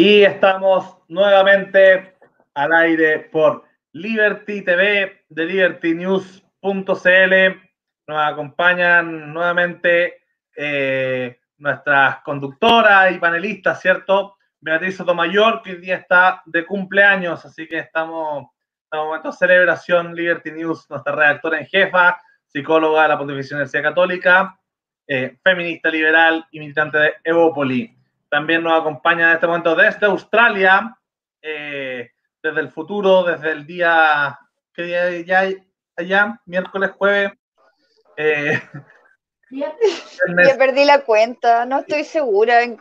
Y estamos nuevamente al aire por Liberty TV de libertynews.cl. Nos acompañan nuevamente eh, nuestras conductoras y panelistas, ¿cierto? Beatriz Sotomayor, que hoy día está de cumpleaños, así que estamos en momento de celebración. Liberty News, nuestra redactora en jefa, psicóloga de la Pontificia Universidad Católica, eh, feminista liberal y militante de Evópoli. También nos acompaña en este momento desde Australia, eh, desde el futuro, desde el día, ¿qué día ya allá? Miércoles, jueves. Eh, ya perdí la cuenta, no estoy segura. En,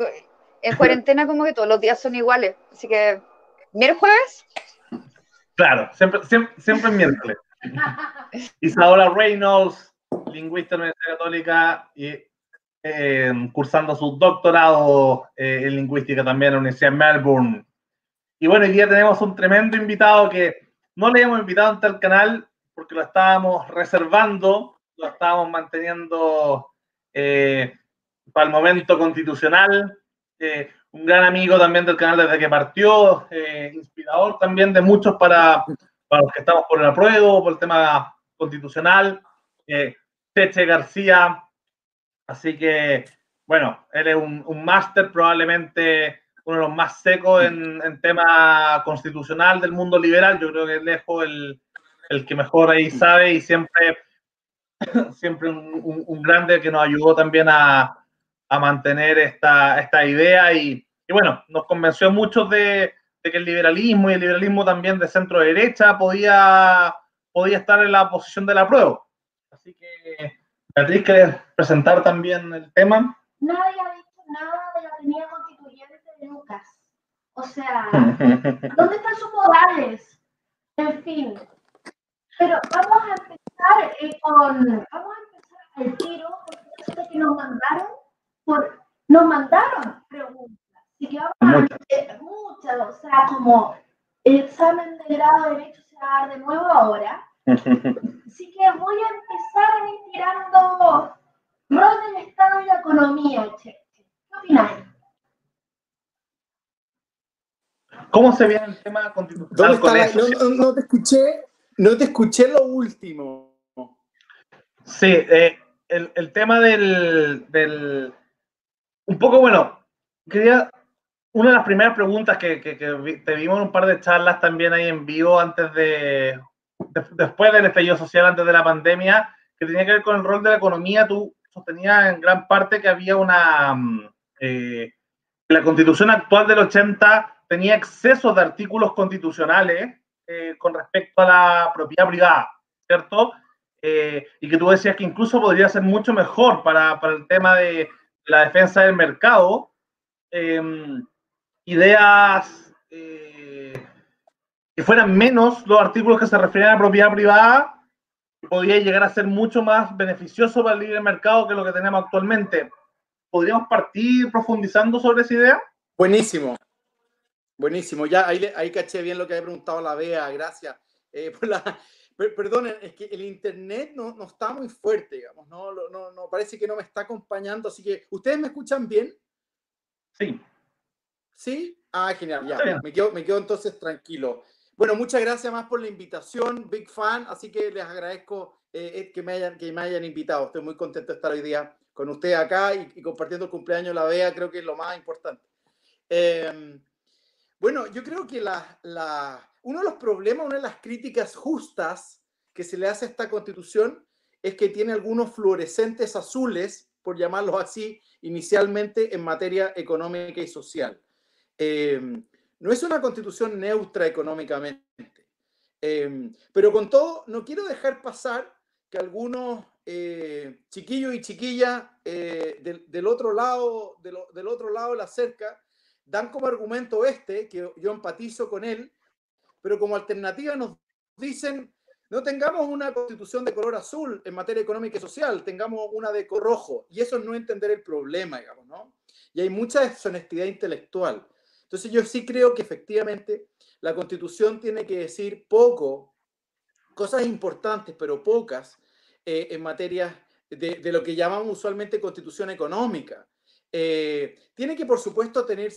cuarentena como que todos los días son iguales, así que miércoles. Claro, siempre, siempre, siempre miércoles. Isaola Reynolds, lingüista de la Universidad Católica y eh, cursando su doctorado eh, en lingüística también en la Universidad de Melbourne. Y bueno, hoy día tenemos un tremendo invitado que no le hemos invitado ante el canal porque lo estábamos reservando, lo estábamos manteniendo eh, para el momento constitucional. un gran amigo también del canal desde que partió, inspirador también de muchos para, para los que estamos por el apruebo, por el tema constitucional. Teche García, Así que, bueno, él es un, máster, probablemente uno de los más secos en, tema constitucional del mundo liberal. Yo creo que es lejos el, el que mejor ahí sabe y siempre, siempre un, grande que nos ayudó también a, a mantener esta, esta idea y, y, bueno, nos convenció mucho de, de, que el liberalismo y el liberalismo también de centro derecha podía, podía estar en la posición de la prueba. Así que Beatriz, ¿quieres presentar también el tema? Nadie ha dicho nada de la avenida constituyente de Lucas. O sea, ¿dónde están sus modales? En fin. Pero vamos a empezar eh, con. Vamos a empezar al tiro, porque que nos mandaron, por, nos mandaron preguntas. Así que vamos a. Eh, muchas, o sea, como el examen de grado de Derecho se va a dar de nuevo ahora. Así que voy a empezar tirando rol del Estado y la economía, ¿Qué opináis? ¿Cómo se ve el tema constitucional con eso? No, te escuché, no te escuché lo último. Sí, eh, el, el, tema del, del, Un poco, bueno, quería... Una de las primeras preguntas que, que, que te vimos en un par de charlas también ahí en vivo antes de, después del estallido social, antes de la pandemia, que tenía que ver con el rol de la economía, tú sostenías en gran parte que había una... Mm, eh, la constitución actual del 80 tenía exceso de artículos constitucionales eh, con respecto a la propiedad privada, ¿cierto? Eh, y que tú decías que incluso podría ser mucho mejor para, para el tema de la defensa del mercado. ideas que fueran menos los artículos que se refieren a propiedad privada, podría llegar a ser mucho más beneficioso para el libre mercado que lo que tenemos actualmente. ¿Podríamos partir profundizando sobre esa idea? Buenísimo. Buenísimo. Ya ahí, ahí caché bien lo que había preguntado la Bea. Gracias. Eh, Perdonen, es que el internet no, no está muy fuerte, digamos. No, no, no, parece que no me está acompañando. Así que, ¿ustedes me escuchan bien? Sí. ¿Sí? Ah, genial. Ya. Me quedo, me quedo entonces tranquilo. Bueno, muchas gracias más por la invitación, big fan, así que les agradezco eh, eh, que, me hayan, que me hayan invitado. Estoy muy contento de estar hoy día con ustedes acá y, compartiendo el cumpleaños de la BEA, creo que es lo más importante. Em, bueno, yo creo que la, la, uno de los problemas, una de las críticas justas que se le hace a esta constitución es que tiene algunos fluorescentes azules, por llamarlos así, inicialmente en materia económica y social. Eh, no es una constitución neutra económicamente. Em, pero con todo, no quiero dejar pasar que algunos eh, chiquillos y chiquillas eh, del, otro lado, del otro lado de la cerca dan como argumento este, que yo empatizo con él, pero como alternativa nos dicen, no tengamos una constitución de color azul en materia económica y social, tengamos una de color rojo. Y eso es no entender el problema, digamos, ¿no? Y hay mucha deshonestidad intelectual. Entonces yo sí creo que efectivamente la constitución tiene que decir poco, cosas importantes, pero pocas, eh, en materia de, lo que llamamos usualmente constitución económica. Eh, tiene que, por supuesto, tener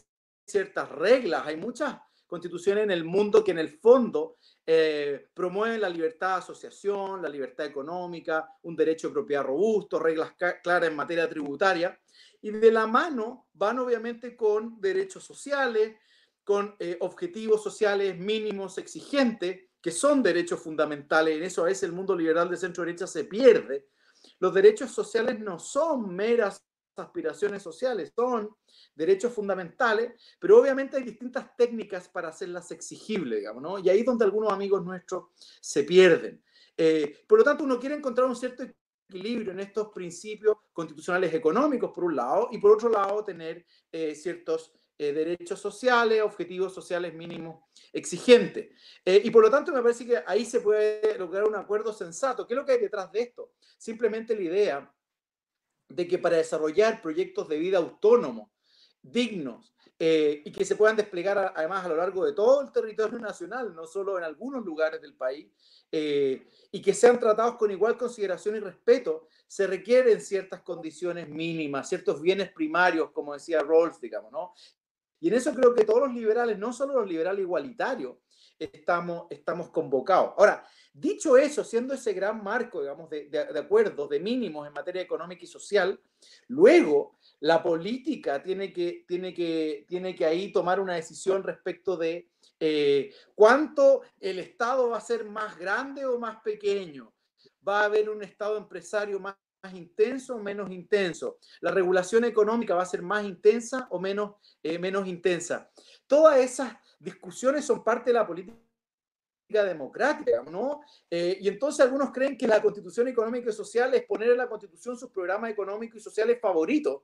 ciertas reglas, hay muchas constituciones en el mundo que en el fondo eh, promueven la libertad de asociación, la libertad económica, un derecho de propiedad robusto, reglas claras en materia tributaria, y de la mano van obviamente con derechos sociales, con eh, objetivos sociales mínimos exigentes, que son derechos fundamentales. En eso a veces el mundo liberal de centro derecha se pierde. Los derechos sociales no son meras aspiraciones sociales, son derechos fundamentales, pero obviamente hay distintas técnicas para hacerlas exigibles, digamos, ¿no? Y ahí es donde algunos amigos nuestros se pierden. Eh, por lo tanto, uno quiere encontrar un cierto equilibrio en estos principios constitucionales económicos, por un lado, y por otro lado, tener eh, ciertos eh, derechos sociales, objetivos sociales mínimos exigentes. y por lo tanto, me parece que ahí se puede lograr un acuerdo sensato. ¿Qué es lo que hay detrás de esto? Simplemente la idea de que para desarrollar proyectos de vida autónomos, dignos, eh, y que se puedan desplegar además a lo largo de todo el territorio nacional, no solo en algunos lugares del país, eh, y que sean tratados con igual consideración y respeto, se requieren ciertas condiciones mínimas, ciertos bienes primarios, como decía Rawls, digamos, ¿no? Y en eso creo que todos los liberales, no solo los liberales igualitarios, estamos, estamos convocados. Ahora, Dicho eso, siendo ese gran marco, digamos, de, de, acuerdos, de mínimos en materia económica y social, luego la política tiene que, tiene que, tiene que ahí tomar una decisión respecto de eh, cuánto el Estado va a ser más grande o más pequeño. Va a haber un Estado empresario más, intenso o menos intenso. La regulación económica va a ser más intensa o menos, eh, menos intensa. Todas esas discusiones son parte de la política democrática, ¿no? Eh, y entonces algunos creen que la constitución económica y social es poner en la constitución sus programas económicos y sociales favoritos.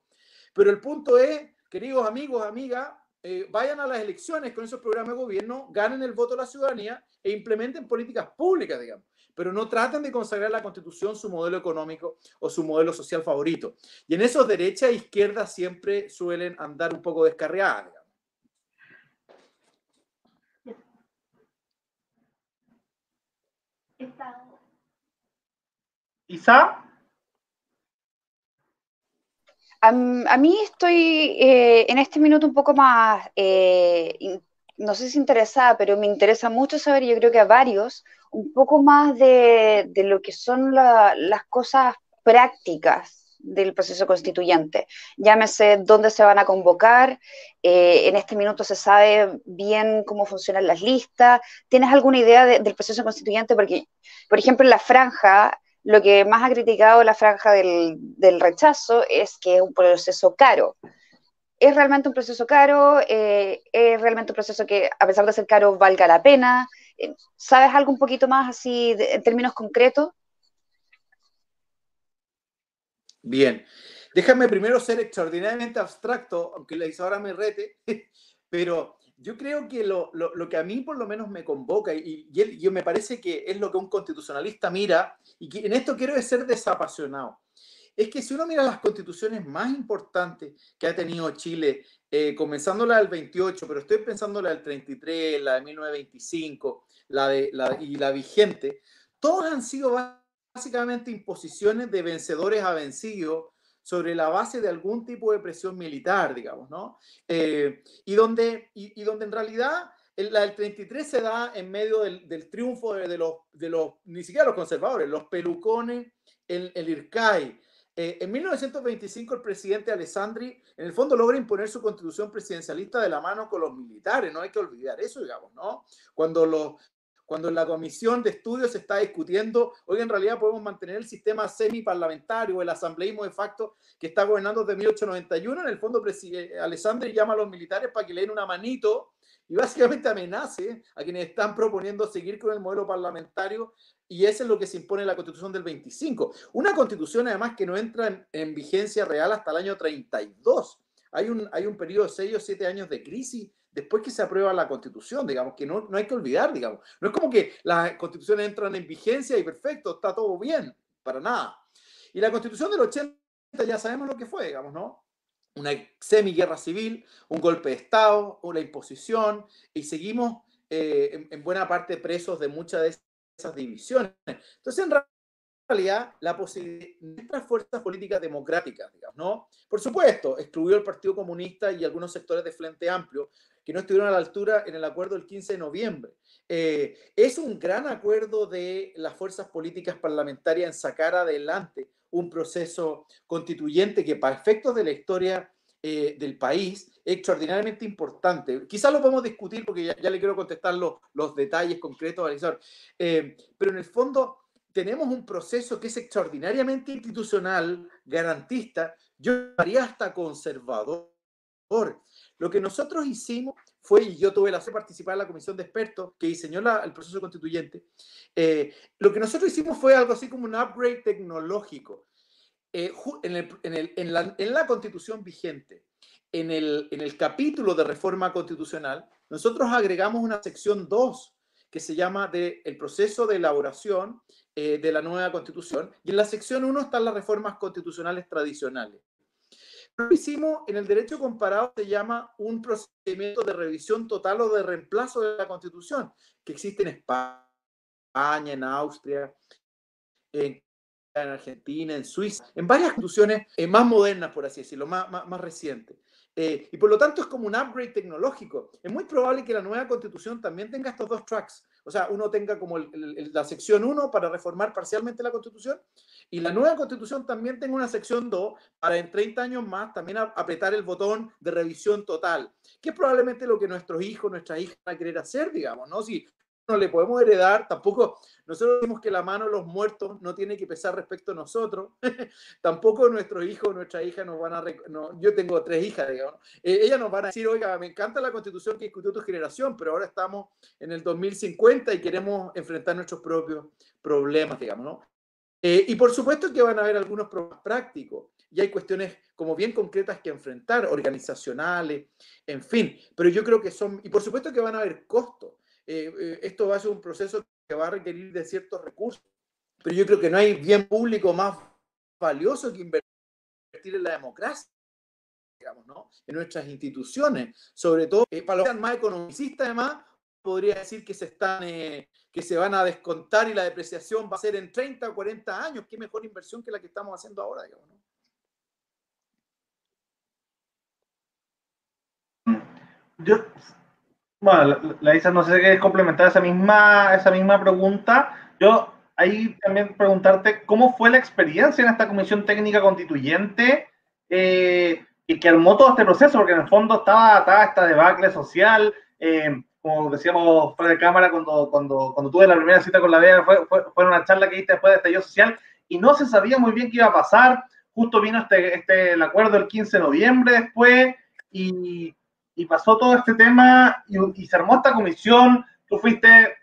Pero el punto es, queridos amigos, amigas, eh, vayan a las elecciones con esos programas de gobierno, ganen el voto de la ciudadanía e implementen políticas públicas, digamos. Pero no traten de consagrar la constitución su modelo económico o su modelo social favorito. Y en esos derecha e izquierda siempre suelen andar un poco descarriadas. Isa. A, mí estoy eh, en este minuto un poco más, eh, no sé si interesada, pero me interesa mucho saber, yo creo que a varios, un poco más de, lo que son las cosas prácticas del proceso constituyente. Llámese dónde se van a convocar, eh, en este minuto se sabe bien cómo funcionan las listas. ¿Tienes alguna idea del proceso constituyente? Porque, por ejemplo, en la franja, lo que más ha criticado la franja del, rechazo es que es un proceso caro. ¿Es realmente un proceso caro? Eh, ¿Es realmente un proceso que, a pesar de ser caro, valga la pena? Eh, ¿Sabes algo un poquito más así en términos concretos? Bien, déjame primero ser extraordinariamente abstracto, aunque la ahora me rete, pero yo creo que lo, que a mí por lo menos me convoca y, yo me parece que es lo que un constitucionalista mira, y en esto quiero ser desapasionado, es que si uno mira las constituciones más importantes que ha tenido Chile, eh, comenzando la del 28, pero estoy pensando la del 33, la de 1925, la de, la, y la vigente, todas han sido básicamente imposiciones de vencedores a vencidos sobre la base de algún tipo de presión militar, digamos, ¿no? Eh, y, donde, y, donde en realidad la del 33 se da en medio del, triunfo de, los, de los, ni siquiera los conservadores, los pelucones, el, el IRCAI. Eh, en 1925 el presidente Alessandri en el fondo logra imponer su constitución presidencialista de la mano con los militares, no hay que olvidar eso, digamos, ¿no? Cuando los, cuando en la comisión de estudios se está discutiendo, hoy en realidad podemos mantener el sistema semiparlamentario, el asambleísmo de facto que está gobernando desde 1891, en el fondo eh, Alessandri llama a los militares para que le den una manito y básicamente amenace a quienes están proponiendo seguir con el modelo parlamentario y eso es lo que se impone en la constitución del 25. Una constitución además que no entra en, en vigencia real hasta el año 32. Hay un, hay un periodo de 6 o 7 años de crisis después que se aprueba la constitución, digamos, que no, no hay que olvidar, digamos. No es como que las constituciones entran en vigencia y perfecto, está todo bien, para nada. Y la constitución del 80 ya sabemos lo que fue, digamos, ¿no? Una semi-guerra civil, un golpe de Estado, una imposición, y seguimos eh, en, buena parte presos de muchas de esas divisiones. Entonces, en realidad la posibilidad de nuestras fuerzas políticas democráticas, digamos, ¿no? Por supuesto, excluyó el Partido Comunista y algunos sectores de Frente Amplio que no estuvieron a la altura en el acuerdo del 15 de noviembre. Eh, es un gran acuerdo de las fuerzas políticas parlamentarias en sacar adelante un proceso constituyente que para efectos de la historia eh, del país es extraordinariamente importante. Quizás lo podemos discutir porque ya, le quiero contestar los, los detalles concretos, Alisor. Eh, pero en el fondo tenemos un proceso que es extraordinariamente institucional, garantista, yo haría hasta conservador. Lo que nosotros hicimos fue, y yo tuve la suerte de participar en la comisión de expertos que diseñó el proceso constituyente, eh, lo que nosotros hicimos fue algo así como un upgrade tecnológico. Eh, en, la, en, la, constitución vigente, en el, en el capítulo de reforma constitucional, nosotros agregamos una sección 2 que se llama de el proceso de elaboración eh, de la nueva constitución. Y en la sección 1 están las reformas constitucionales tradicionales. Lo hicimos en el derecho comparado se llama un procedimiento de revisión total o de reemplazo de la constitución, que existe en España, en Austria, en, Argentina, en Suiza, en varias constituciones eh, más modernas, por así decirlo, más, más, más recientes. Eh, y por lo tanto es como un upgrade tecnológico. Es muy probable que la nueva constitución también tenga estos dos tracks. O sea, uno tenga como la sección 1 para reformar parcialmente la constitución y la nueva constitución también tenga una sección 2 para en 30 años más también apretar el botón de revisión total, que es probablemente lo que nuestros hijos, nuestras hijas van a querer hacer, digamos, ¿no? Si no le podemos heredar, tampoco nosotros decimos que la mano de los muertos no tiene que pesar respecto a nosotros, tampoco nuestros hijos, nuestra hija nos van a, yo tengo tres hijas, digamos, eh, ellas nos van a decir, oiga, me encanta la constitución que discutió tu generación, pero ahora estamos en el 2050 y queremos enfrentar nuestros propios problemas, digamos, ¿no? Eh, y por supuesto que van a haber algunos problemas prácticos y hay cuestiones como bien concretas que enfrentar, organizacionales, en fin, pero yo creo que son, y por supuesto que van a haber costos. Eh, eh, esto va a ser un proceso que va a requerir de ciertos recursos, pero yo creo que no hay bien público más valioso que invertir en la democracia, digamos, ¿no? En nuestras instituciones, sobre todo eh, para los que sean más economicistas, además, podría decir que se están que se van a descontar y la depreciación va a ser en 30 o 40 años. Qué mejor inversión que la que estamos haciendo ahora, digamos, ¿no? Yo bueno, la, no sé qué complementar esa misma, esa misma pregunta. Yo ahí también preguntarte cómo fue la experiencia en esta comisión técnica constituyente eh, y que armó todo este proceso, porque en el fondo estaba, estaba esta debacle social, eh, como decíamos fuera de cámara cuando, cuando, cuando tuve la primera cita con la DEA, fue, fue, una charla que diste después de estallido social y no se sabía muy bien qué iba a pasar. Justo vino este, este el acuerdo el 15 de noviembre después y y pasó todo este tema y, se armó esta comisión. Tú fuiste,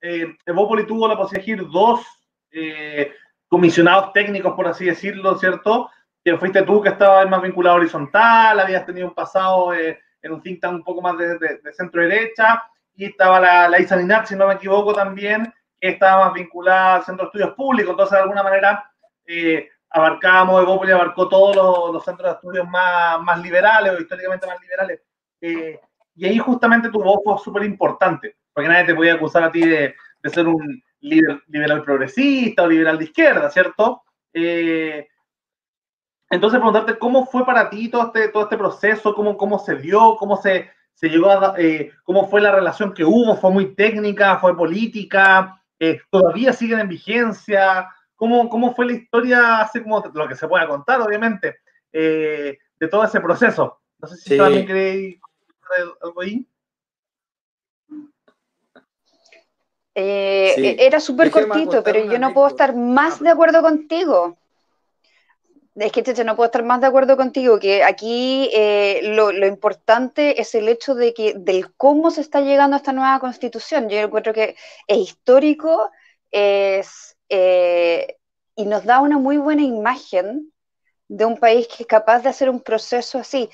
eh, Evópoli tuvo la posibilidad de elegir dos eh, comisionados técnicos, por así decirlo, ¿cierto? Que fuiste tú que estabas más vinculado a horizontal, habías tenido un pasado eh, en un think tank un poco más de, centro derecha, y estaba la, la Isa si no me equivoco también, que estaba más vinculada al centro de estudios públicos, entonces de alguna manera eh, abarcábamos, Evópoli abarcó todos los, los, centros de estudios más, más liberales o históricamente más liberales eh, y ahí justamente tu voz fue súper importante, porque nadie te podía acusar a ti de, de ser un liberal progresista o liberal de izquierda, ¿cierto? Eh, entonces, preguntarte cómo fue para ti todo este, todo este proceso, cómo, cómo se dio, cómo se, se llegó a, eh, cómo fue la relación que hubo, fue muy técnica, fue política, todavía siguen en vigencia, cómo, cómo fue la historia, así como lo que se pueda contar, obviamente, de todo ese proceso. No sé si también queréis algo ahí? Eh, e-, era súper cortito, pero yo no puedo estar más ah, de acuerdo contigo. Es que, Cheche, no puedo estar más de acuerdo contigo, que aquí eh, lo, importante es el hecho de que del cómo se está llegando a esta nueva constitución. Yo encuentro que es histórico es, eh, y nos da una muy buena imagen de un país que es capaz de hacer un proceso así.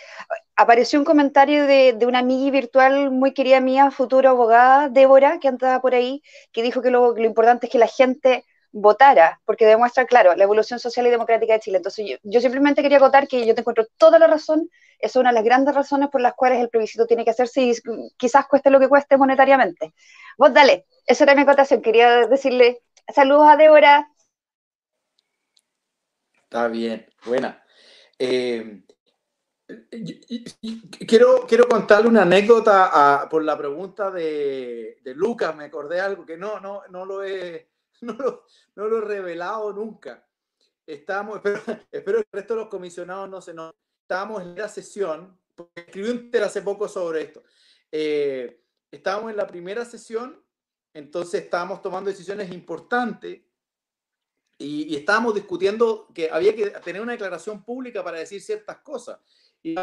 Apareció un comentario de, una amiga virtual muy querida mía, futura abogada, Débora, que andaba por ahí, que dijo que lo, importante es que la gente votara, porque demuestra, claro, la evolución social y democrática de Chile. Entonces, yo, simplemente quería acotar que yo te encuentro toda la razón, es una de las grandes razones por las cuales el plebiscito tiene que hacerse y quizás cueste lo que cueste monetariamente. Vos dale, esa era mi acotación, quería decirle saludos a Débora, Está bien, buena. Eh, quiero, quiero contarle una anécdota por la pregunta de, de, Lucas. Me acordé algo que no, no, no, lo, he, no, lo, no lo he revelado nunca. Estamos, espero, espero, que el resto de los comisionados no se nos. Estábamos en la sesión, escribí un Twitter hace poco sobre esto. Eh, estábamos en la primera sesión, entonces estábamos tomando decisiones importantes y, y, estábamos discutiendo que había que tener una declaración pública para decir ciertas cosas. Y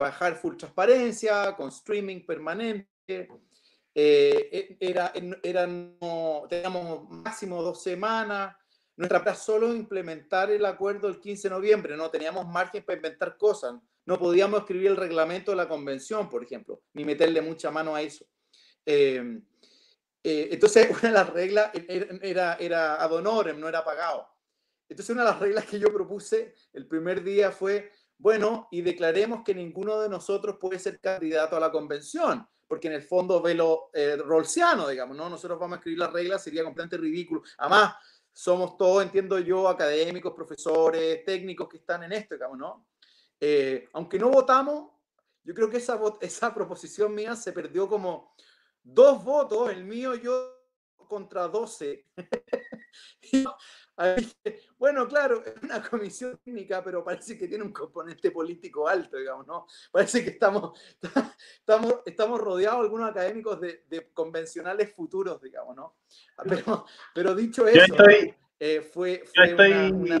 bajar full transparencia, con streaming permanente. Eh, era, era teníamos máximo dos semanas. Nuestra plan solo implementar el acuerdo el 15 de noviembre, no teníamos margen para inventar cosas. No podíamos escribir el reglamento de la convención, por ejemplo, ni meterle mucha mano a eso. Eh, eh, entonces, una de las reglas era, era ad honorem, no era pagado. Entonces, una de las reglas que yo propuse el primer día fue, bueno, y declaremos que ninguno de nosotros puede ser candidato a la convención, porque en el fondo ve lo eh, rolsiano, digamos, ¿no? Nosotros vamos a escribir las reglas, sería completamente ridículo. Además, somos todos, entiendo yo, académicos, profesores, técnicos que están en esto, digamos, ¿no? Eh, aunque no votamos, yo creo que esa, esa proposición mía se perdió como dos votos, el mío yo contra 12. bueno, claro, es una comisión técnica, pero parece que tiene un componente político alto, digamos, ¿no? Parece que estamos, estamos, estamos rodeados algunos académicos de, convencionales futuros, digamos, ¿no? Pero, pero dicho eso, eh, fue, una,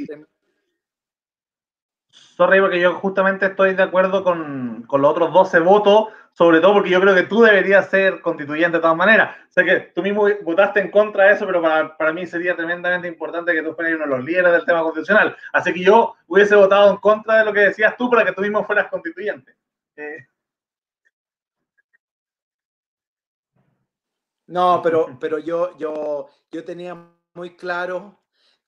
Sorry, porque yo justamente estoy de acuerdo con, con los otros 12 votos sobre todo porque yo creo que tú deberías ser constituyente de todas maneras. Sé que tú mismo votaste en contra de eso, pero para, para mí sería tremendamente importante que tú fueras uno de los líderes del tema constitucional. Así que yo hubiese votado en contra de lo que decías tú para que tú mismo fueras constituyente. Eh. No, pero, pero yo, yo, yo tenía muy claro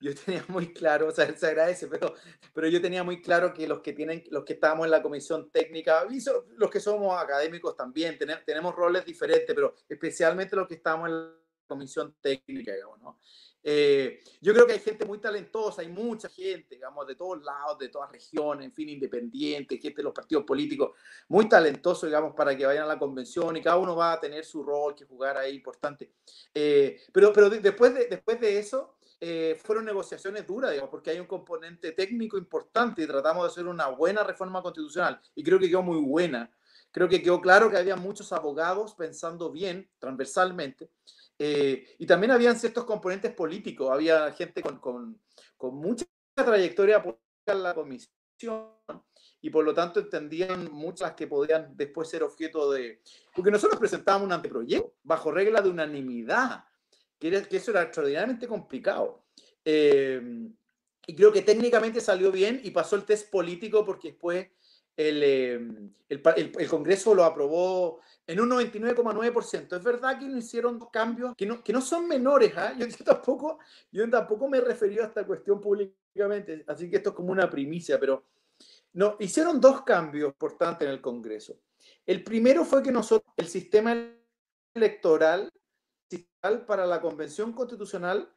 yo tenía muy claro, o sea, se agradece, pero, pero yo tenía muy claro que los que tienen, los que estábamos en la comisión técnica, y los que somos académicos también, tenemos, tenemos roles diferentes, pero especialmente los que estamos en la comisión técnica, digamos, ¿no? Eh, yo creo que hay gente muy talentosa, hay mucha gente, digamos, de todos lados, de todas regiones, en fin, independiente, gente de los partidos políticos, muy talentoso, digamos, para que vayan a la convención y cada uno va a tener su rol que jugar ahí importante. Eh, pero pero después, de, después de eso, eh, fueron negociaciones duras, digamos, porque hay un componente técnico importante y tratamos de hacer una buena reforma constitucional y creo que quedó muy buena. Creo que quedó claro que había muchos abogados pensando bien, transversalmente, eh, y también habían ciertos componentes políticos, había gente con, con, con mucha trayectoria política en la comisión y por lo tanto entendían muchas que podían después ser objeto de... Porque nosotros presentábamos un anteproyecto bajo regla de unanimidad que, eso era extraordinariamente complicado. Em, y creo que técnicamente salió bien y pasó el test político porque después el, em, el, Congreso lo aprobó en un 99,9%. Es verdad que no hicieron cambios que no, que no son menores. ¿ah? Yo, tampoco, yo tampoco me he referido a esta cuestión públicamente, así que esto es como una primicia, pero no, hicieron dos cambios importantes en el Congreso. El primero fue que nosotros, el sistema electoral para la Convención Constitucional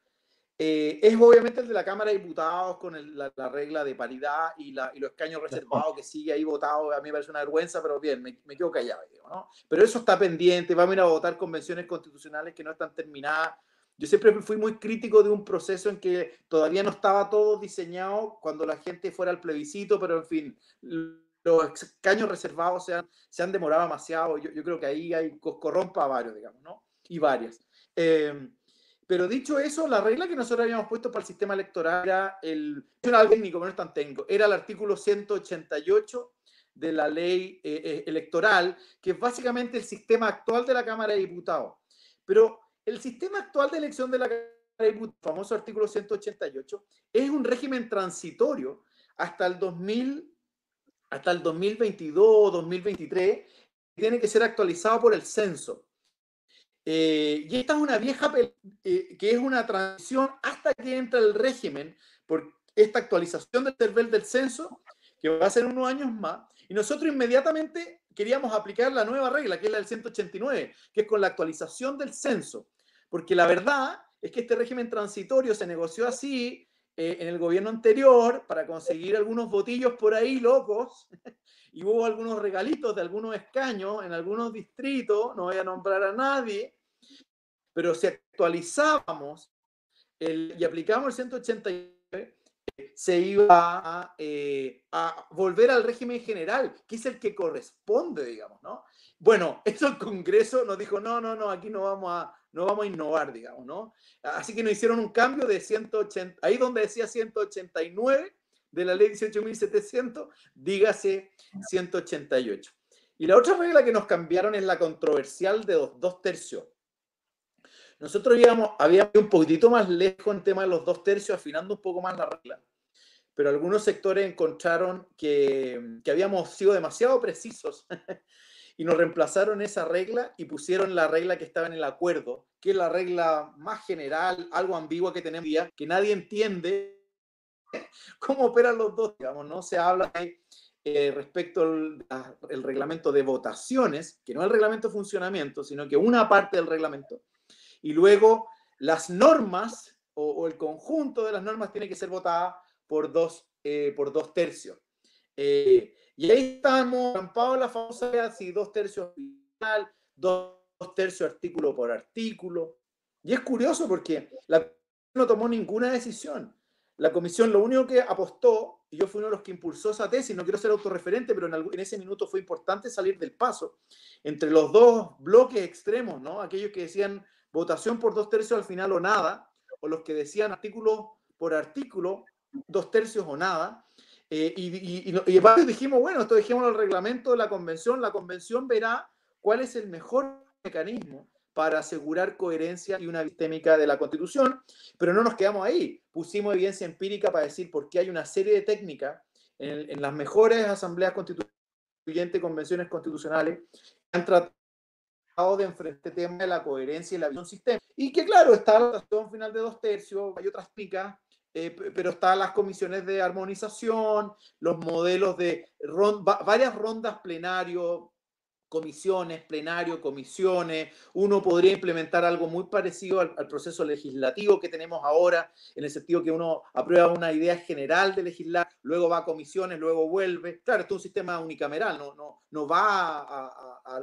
eh, es obviamente el de la Cámara de Diputados con la, regla de paridad y, la, y los escaños reservados que sigue ahí votado. A mí me parece una vergüenza, pero bien, me, me quedo callado. ¿no? Pero eso está pendiente. Vamos a ir a votar convenciones constitucionales que no están terminadas. Yo siempre fui muy crítico de un proceso en que todavía no estaba todo diseñado cuando la gente fuera al plebiscito, pero en fin, los escaños reservados se han, se han demorado demasiado. Yo, yo creo que ahí hay corrompa varios, digamos, ¿no? Y varias. Em, pero dicho eso, la regla que nosotros habíamos puesto para el sistema electoral era el, era algo técnico, no es tan técnico, era el artículo 188 de la ley eh, eh, electoral, que es básicamente el sistema actual de la Cámara de Diputados. Pero el sistema actual de elección de la Cámara de Diputados, famoso artículo 188, es un régimen transitorio hasta el 2000, hasta el 2022 2023, tiene que ser actualizado por el censo. Eh, y esta es una vieja eh, que es una transición hasta que entra el régimen por esta actualización del CERVEL del censo, que va a ser unos años más. Y nosotros inmediatamente queríamos aplicar la nueva regla, que es la del 189, que es con la actualización del censo. Porque la verdad es que este régimen transitorio se negoció así eh, en el gobierno anterior para conseguir algunos votillos por ahí locos y hubo algunos regalitos de algunos escaños en algunos distritos, no voy a nombrar a nadie, pero si actualizábamos el, y aplicamos el 189, se iba a, eh, a, volver al régimen general, que es el que corresponde, digamos, ¿no? Bueno, eso el Congreso nos dijo, no, no, no, aquí no vamos a, no vamos a innovar, digamos, ¿no? Así que nos hicieron un cambio de 180, ahí donde decía 189 de la ley 18.700, dígase 188. Y la otra regla que nos cambiaron es la controversial de los dos tercios. Nosotros íbamos, habíamos un poquitito más lejos en tema de los dos tercios, afinando un poco más la regla. Pero algunos sectores encontraron que, que habíamos sido demasiado precisos y nos reemplazaron esa regla y pusieron la regla que estaba en el acuerdo, que es la regla más general, algo ambigua que tenemos ya, que nadie entiende cómo operan los dos, digamos, ¿no? Se habla de, eh, respecto al el reglamento de votaciones, que no es el reglamento de funcionamiento, sino que una parte del reglamento, y luego las normas o, el conjunto de las normas tiene que ser votada por dos, eh, por dos tercios. Eh, y ahí estamos, trampados la famosa si dos tercios final, dos, tercios artículo por artículo. Y es curioso porque la comisión no tomó ninguna decisión. La comisión lo único que apostó, y yo fui uno de los que impulsó esa tesis, no quiero ser autorreferente, pero en, en ese minuto fue importante salir del paso entre los dos bloques extremos, ¿no? Aquellos que decían votación por dos tercios al final o nada, o los que decían artículo por artículo, dos tercios o nada. Eh, y, y, y, dijimos, bueno, esto dejemos el reglamento de la convención, la convención verá cuál es el mejor mecanismo para asegurar coherencia y una sistémica de la constitución, pero no nos quedamos ahí, pusimos evidencia empírica para decir por qué hay una serie de técnicas en, en las mejores asambleas constituyentes, convenciones constitucionales, que han tratado de enfrentar el tema de la coherencia y la visión sistema. Y que claro, está la votación final de dos tercios, hay otras picas, eh, pero están las comisiones de armonización, los modelos de varias rondas plenario, comisiones, plenario, comisiones. Uno podría implementar algo muy parecido al, proceso legislativo que tenemos ahora, en el sentido que uno aprueba una idea general de legislar, luego va a comisiones, luego vuelve. Claro, esto es un sistema unicameral, no, no, no va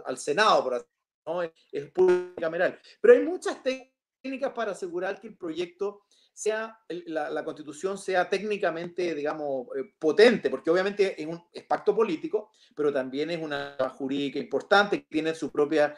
al Senado, por así ¿no? es, es unicameral. Pero hay muchas técnicas para asegurar que el proyecto sea la, constitución sea técnicamente, digamos, eh, potente, porque obviamente es un pacto político, pero también es una jurídica importante, que tiene su propia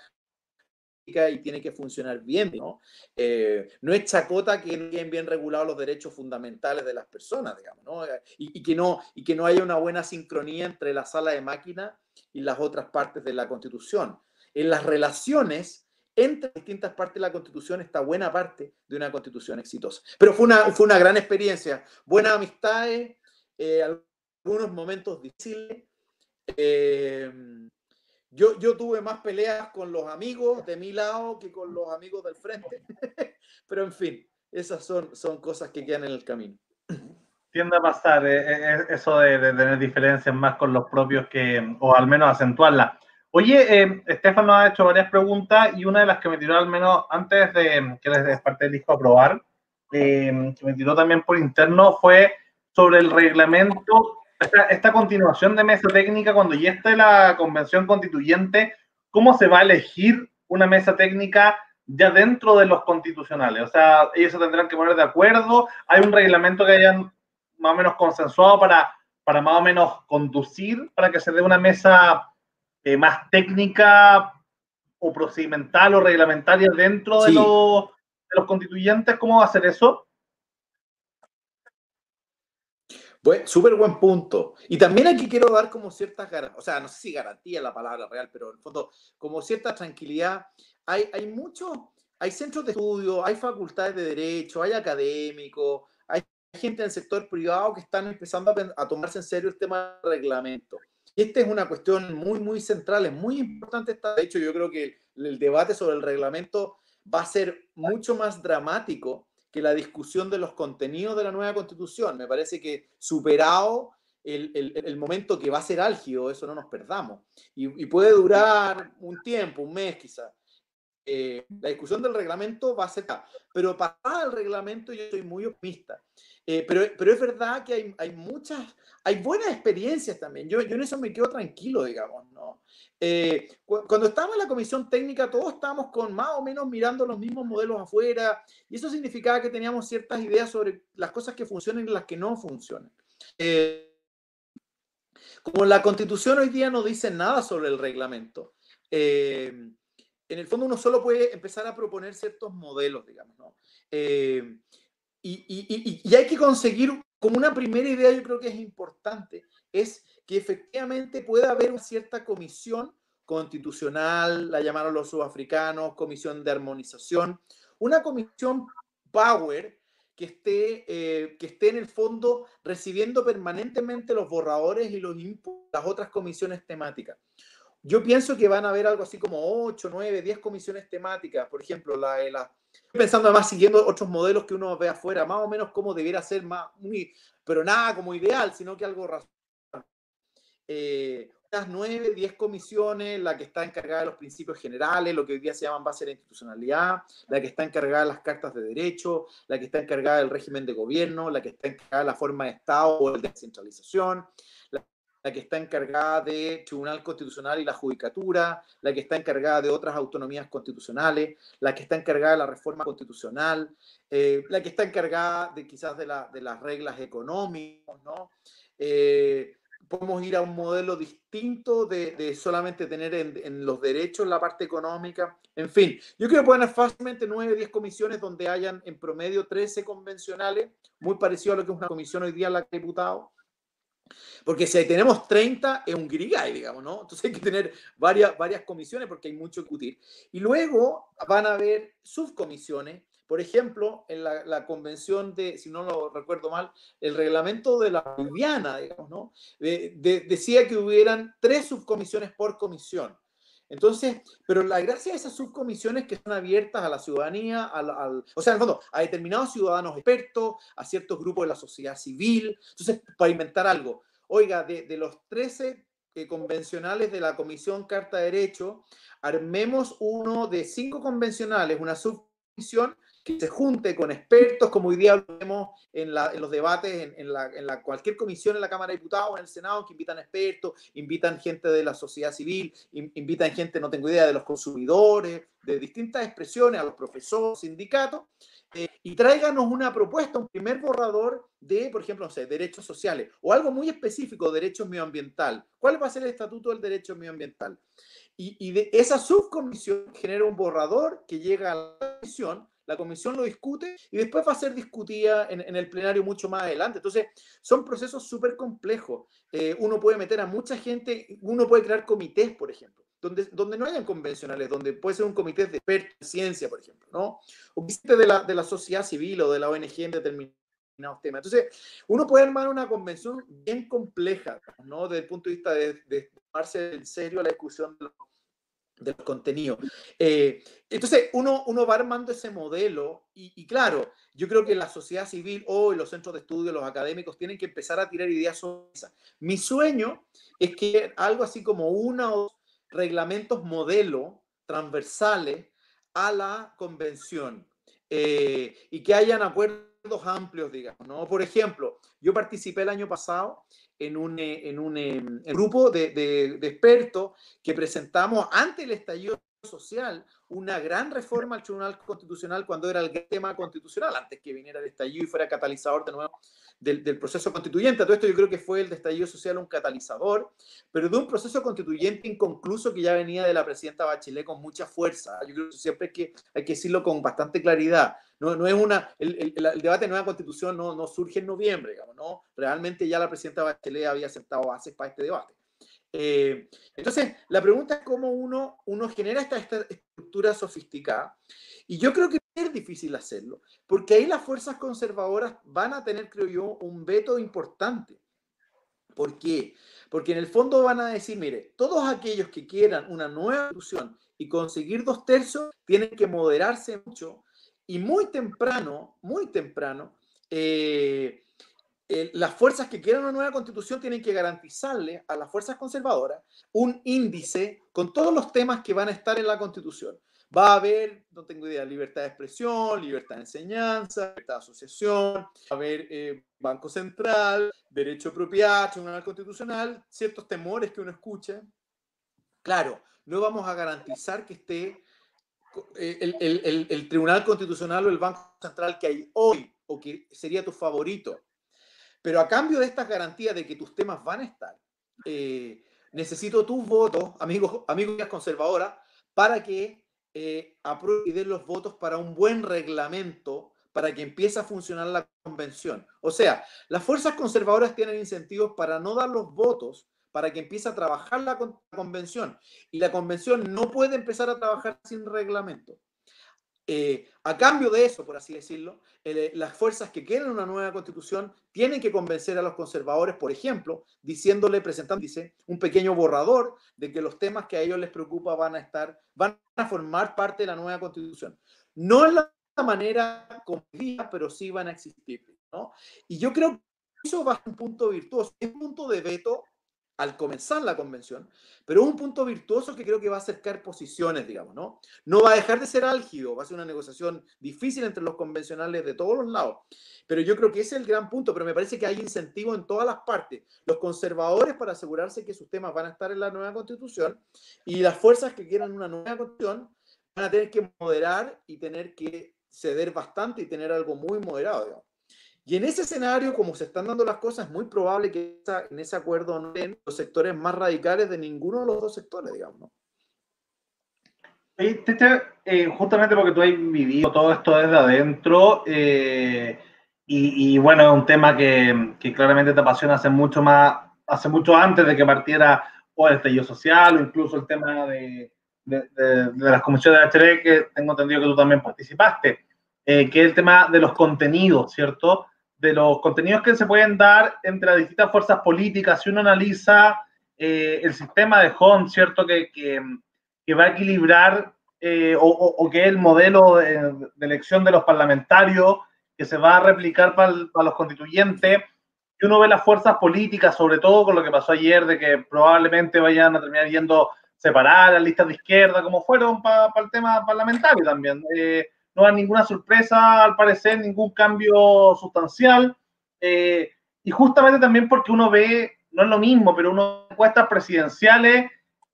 y tiene que funcionar bien, ¿no? Eh, no es chacota que no estén bien regulados los derechos fundamentales de las personas, digamos, ¿no? Y, que no, y que no haya una buena sincronía entre la sala de máquina y las otras partes de la Constitución. En las relaciones entre distintas partes de la Constitución está buena parte de una Constitución exitosa. Pero fue una, fue una gran experiencia, buenas amistades, eh, algunos momentos difíciles. Eh, yo, yo tuve más peleas con los amigos de mi lado que con los amigos del frente, pero en fin, esas son, son cosas que quedan en el camino. Tiende a pasar eh, eso de, de, tener diferencias más con los propios que, o al menos acentuarlas. Oye, eh, Estefan nos ha hecho varias preguntas y una de las que me tiró al menos antes de que les parte del disco aprobar, eh, que me tiró también por interno, fue sobre el reglamento, esta, continuación de mesa técnica cuando ya esté la convención constituyente, ¿cómo se va a elegir una mesa técnica ya dentro de los constitucionales? O sea, ellos se tendrán que poner de acuerdo, hay un reglamento que hayan más o menos consensuado para, para más o menos conducir, para que se dé una mesa eh, más técnica o procedimental o reglamentaria dentro de, los, de, los, constituyentes? ¿Cómo va a ser eso? Bueno, súper buen punto. Y también aquí quiero dar como ciertas garantías, o sea, no sé si garantía la palabra real, pero en el fondo, como cierta tranquilidad. Hay, hay muchos, hay centros de estudio, hay facultades de derecho, hay académicos, hay gente en el sector privado que están empezando a, a tomarse en serio el tema del reglamento. Y esta es una cuestión muy, muy central, es muy importante. De hecho, yo creo que el debate sobre el reglamento va a ser mucho más dramático que la discusión de los contenidos de la nueva constitución. Me parece que superado el, el, momento que va a ser álgido, eso no nos perdamos. Y, puede durar un tiempo, un mes quizás. Eh, la discusión del reglamento va a ser... Pero para el reglamento yo soy muy optimista. Eh, pero, pero es verdad que hay, hay, muchas, hay buenas experiencias también. Yo, yo en eso me quedo tranquilo, digamos, ¿no? Eh, cuando estábamos en la comisión técnica, todos estábamos con más o menos mirando los mismos modelos afuera, y eso significaba que teníamos ciertas ideas sobre las cosas que funcionan y las que no funcionan. Eh, como la constitución hoy día no dice nada sobre el reglamento, eh, en el fondo uno solo puede empezar a proponer ciertos modelos, digamos, ¿no? y, y, y, hay que conseguir, como una primera idea, yo creo que es importante, es que efectivamente pueda haber una cierta comisión constitucional, la llamaron los sudafricanos, comisión de armonización, una comisión power que esté, eh, que esté en el fondo recibiendo permanentemente los borradores y los inputs las otras comisiones temáticas. Yo pienso que van a haber algo así como 8, 9, 10 comisiones temáticas, por ejemplo, la la... Pensando además siguiendo otros modelos que uno ve afuera, más o menos cómo debiera ser más, pero nada como ideal, sino que algo razonable. Eh, unas nueve, diez comisiones, la que está encargada de los principios generales, lo que hoy día se llaman base de la institucionalidad, la que está encargada de las cartas de derecho, la que está encargada del régimen de gobierno, la que está encargada de la forma de Estado o de descentralización, la, que está encargada de Tribunal Constitucional y la Judicatura, la que está encargada de otras autonomías constitucionales, la que está encargada de la reforma constitucional, eh, la que está encargada de quizás de, la, de las reglas económicas, ¿no? Eh, podemos ir a un modelo distinto de, solamente tener en, los derechos la parte económica. En fin, yo creo que pueden haber fácilmente 9, 10 comisiones donde hayan en promedio 13 convencionales, muy parecido a lo que es una comisión hoy día en la que diputado. Porque si tenemos 30 es un grigay, digamos, ¿no? Entonces hay que tener varias, varias comisiones porque hay mucho que discutir. Y luego van a haber subcomisiones por ejemplo, en la, convención de, si no lo recuerdo mal, el reglamento de la Boliviana, digamos, ¿no? decía que hubieran tres subcomisiones por comisión. Entonces, pero la gracia de esas subcomisiones que son abiertas a la ciudadanía, al, o sea, en el fondo, a determinados ciudadanos expertos, a ciertos grupos de la sociedad civil. Entonces, para inventar algo, oiga, de, los 13 eh, convencionales de la Comisión Carta de Derecho, armemos uno de cinco convencionales, una subcomisión que se junte con expertos, como hoy día vemos en, los debates, en, la, cualquier comisión en la Cámara de Diputados en el Senado, que invitan expertos, invitan gente de la sociedad civil, invitan gente, no tengo idea, de los consumidores, de distintas expresiones, a los profesores, sindicatos, eh, y tráiganos una propuesta, un primer borrador de, por ejemplo, no sé, derechos sociales o algo muy específico, derechos medioambiental. ¿Cuál va a ser el estatuto del derecho medioambiental? Y, y de esa subcomisión genera un borrador que llega a la comisión la comisión lo discute y después va a ser discutida en, el plenario mucho más adelante. Entonces, son procesos súper complejos. Eh, uno puede meter a mucha gente, uno puede crear comités, por ejemplo, donde, donde no hayan convencionales, donde puede ser un comité de expertos en ciencia, por ejemplo, ¿no? O de la, de la sociedad civil o de la ONG en determinados temas. Entonces, uno puede armar una convención bien compleja, ¿no? Desde el punto de vista de, de tomarse en serio la discusión de los de los contenidos. Eh, entonces, uno, uno va armando ese modelo y, claro, yo creo que la sociedad civil o los centros de estudio, los académicos, tienen que empezar a tirar ideas sobre esa. Mi sueño es que algo así como unos reglamentos modelo transversales a la convención eh, y que hayan acuerdos amplios, digamos, ¿no? Por ejemplo, yo participé el año pasado en un, eh, en un em, grupo de, de, de, expertos que presentamos ante el estallido social una gran reforma al Tribunal Constitucional cuando era el tema constitucional, antes que viniera el estallido y fuera catalizador de nuevo del, proceso constituyente. Todo esto yo creo que fue el de estallido social un catalizador, pero de un proceso constituyente inconcluso que ya venía de la presidenta Bachelet con mucha fuerza. Yo creo que siempre hay que, hay que decirlo con bastante claridad. No, es una, el, debate de nueva constitución no, no surge en noviembre, ¿no? Realmente ya la presidenta Bachelet había aceptado bases para este debate. Eh, entonces, la pregunta es cómo uno, uno genera esta, estructura sofisticada. Y yo creo que es difícil hacerlo, porque ahí las fuerzas conservadoras van a tener, creo yo, un veto importante. ¿Por qué? Porque en el fondo van a decir, mire, todos aquellos que quieran una nueva constitución y conseguir dos tercios, tienen que moderarse mucho y muy temprano, muy temprano, eh, las fuerzas que quieran una nueva constitución tienen que garantizarle a las fuerzas conservadoras un índice con todos los temas que van a estar en la constitución. Va a haber, no tengo idea, libertad de expresión, libertad de enseñanza, libertad de asociación, va a haber eh, Banco Central, derecho de propiedad, Tribunal Constitucional, ciertos temores que uno escucha. Claro, no vamos a garantizar que esté eh, el, el, el, Tribunal Constitucional o el Banco Central que hay hoy o que sería tu favorito. Pero a cambio de estas garantías de que tus temas van a estar, eh, necesito tus votos, amigos, amigas conservadoras, para que eh, y den los votos para un buen reglamento para que empiece a funcionar la convención. O sea, las fuerzas conservadoras tienen incentivos para no dar los votos para que empiece a trabajar la convención. Y la convención no puede empezar a trabajar sin reglamento. Eh, a cambio de eso, por así decirlo, eh, las fuerzas que quieren una nueva constitución tienen que convencer a los conservadores, por ejemplo, diciéndole, presentando dice, un pequeño borrador de que los temas que a ellos les preocupa van a estar, van a formar parte de la nueva constitución. No en la manera convida, pero sí van a existir. ¿no? Y yo creo que eso va a ser un punto virtuoso, es un punto de veto al comenzar la convención, pero un punto virtuoso que creo que va a acercar posiciones, digamos, ¿no? No va a dejar de ser álgido, va a ser una negociación difícil entre los convencionales de todos los lados, pero yo creo que ese es el gran punto, pero me parece que hay incentivo en todas las partes, los conservadores para asegurarse que sus temas van a estar en la nueva constitución y las fuerzas que quieran una nueva constitución van a tener que moderar y tener que ceder bastante y tener algo muy moderado, digamos. Y en ese escenario, como se están dando las cosas, es muy probable que en ese acuerdo no estén los sectores más radicales de ninguno de los dos sectores, digamos. Eh, justamente porque tú has vivido todo esto desde adentro, eh, y, bueno, es un tema que, claramente te apasiona hace mucho más, hace mucho antes de que partiera o el estallido social, o incluso el tema de, las comisiones de HD, que tengo entendido que tú también participaste, eh, que es el tema de los contenidos, ¿cierto? De los contenidos que se pueden dar entre las distintas fuerzas políticas, si uno analiza eh, el sistema de Hunt, ¿cierto? Que, que, va a equilibrar eh, o, que es el modelo de, elección de los parlamentarios que se va a replicar para, los constituyentes. Y uno ve las fuerzas políticas, sobre todo con lo que pasó ayer, de que probablemente vayan a terminar yendo separar las listas de izquierda, como fueron para el tema parlamentario también. Eh, no hay ninguna sorpresa, al parecer, ningún cambio sustancial. Eh, y justamente también porque uno ve, no es lo mismo, pero uno encuestas presidenciales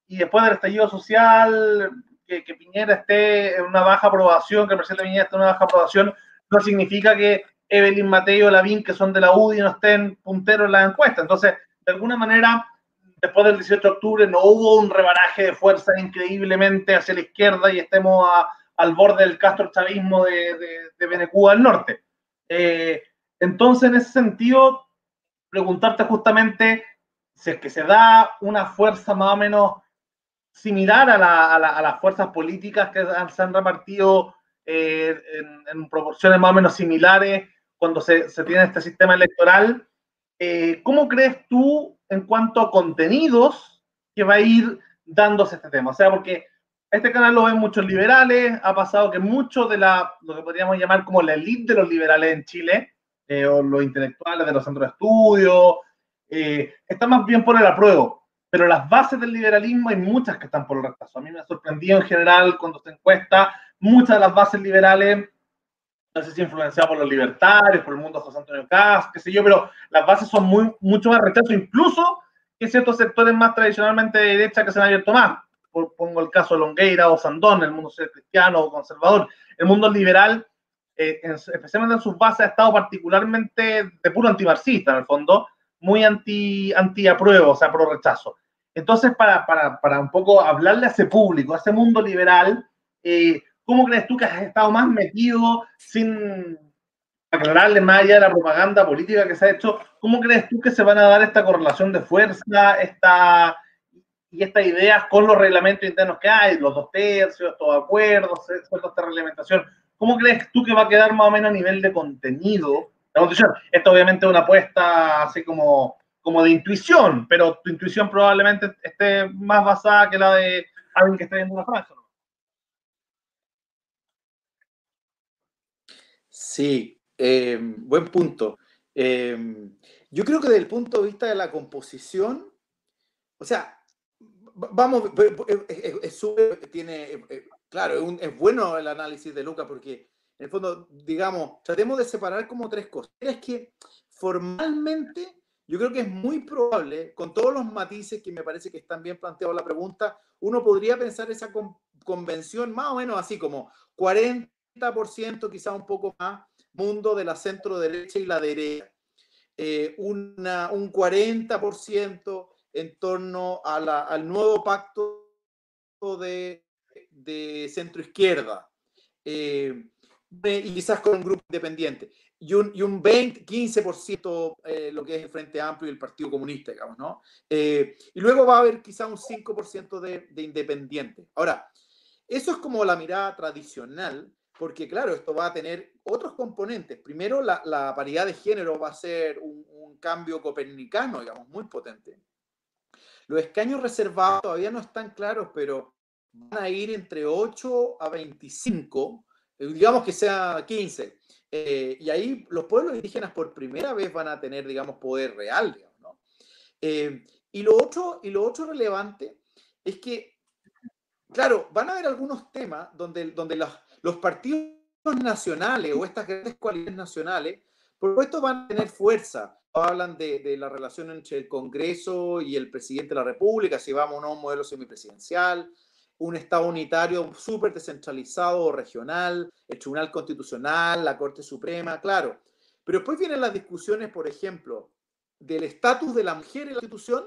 y después del estallido social, que, Piñera esté en una baja aprobación, que el presidente Piñera esté en una baja aprobación, no significa que Evelyn Mateo Lavín, que son de la UDI, no estén punteros en la encuesta. Entonces, de alguna manera, después del 18 de octubre no hubo un rebaraje de fuerza increíblemente hacia la izquierda y estemos a al borde del Castro chavismo de, de, de al norte. Eh, entonces, en ese sentido, preguntarte justamente si es que se da una fuerza más o menos similar a, la, a, las fuerzas políticas que se han repartido eh, en, proporciones más o menos similares cuando se, se tiene este sistema electoral. Eh, ¿Cómo crees tú en cuanto a contenidos que va a ir dándose este tema? O sea, porque este canal lo ven muchos liberales, ha pasado que muchos de la, lo que podríamos llamar como la elite de los liberales en Chile, eh, o los intelectuales de los centros de estudio, eh, están más bien por el apruebo, pero las bases del liberalismo hay muchas que están por el rechazo. A mí me ha sorprendido en general cuando se encuesta, muchas de las bases liberales, no sé si influenciadas por los libertarios, por el mundo de José Antonio Caz, qué sé yo, pero las bases son muy, mucho más rechazo, incluso que ciertos sectores más tradicionalmente de derecha que se han abierto más pongo el caso de Longueira o Sandón, el mundo cristiano o conservador, el mundo liberal, eh, especialmente en sus bases, ha estado particularmente de puro antimarxista, en el fondo, muy anti, anti apruebo, o sea, pro rechazo. Entonces, para, para, para, un poco hablarle a ese público, a ese mundo liberal, eh, ¿cómo crees tú que has estado más metido sin aclararle más allá de la propaganda política que se ha hecho? ¿Cómo crees tú que se van a dar esta correlación de fuerza, esta, y estas ideas con los reglamentos internos que hay, los dos tercios, estos acuerdos, esta reglamentación. ¿Cómo crees tú que va a quedar más o menos a nivel de contenido? Esto obviamente es una apuesta así como, como de intuición, pero tu intuición probablemente esté más basada que la de alguien que esté viendo una franja. Sí, eh, buen punto. Em, yo creo que desde el punto de vista de la composición, o sea, vamos, es, tiene, claro, es, bueno el análisis de Lucas porque en el fondo, digamos, tratemos de separar como tres cosas. Es que formalmente yo creo que es muy probable, con todos los matices que me parece que están bien planteados la pregunta, uno podría pensar esa convención más o menos así como 40%, quizá un poco más, mundo de la centro derecha y la derecha. Eh, una, un 40% en torno al nuevo pacto de, de centro izquierda. Eh, y quizás con un grupo independiente y un, y un 20, 15% eh, lo que es el Frente Amplio y el Partido Comunista, digamos, ¿no? Eh, y luego va a haber quizá un 5% de, de independientes. Ahora, eso es como la mirada tradicional, porque claro, esto va a tener otros componentes. Primero, la, la paridad de género va a ser un, un, cambio copernicano, digamos, muy potente. Los escaños reservados todavía no están claros, pero van a ir entre 8 a 25, eh, digamos que sea 15. Eh, y ahí los pueblos indígenas por primera vez van a tener, digamos, poder real, ¿no? Eh, y, lo otro, y lo otro relevante es que, claro, van a haber algunos temas donde, donde los, los partidos nacionales o estas grandes cualidades nacionales, por supuesto, van a tener fuerza. Hablan de, la relación entre el Congreso y el presidente de la República, si vamos a un modelo semipresidencial, un Estado unitario súper descentralizado o regional, el Tribunal Constitucional, la Corte Suprema, claro. Pero después vienen las discusiones, por ejemplo, del estatus de la mujer en la Constitución,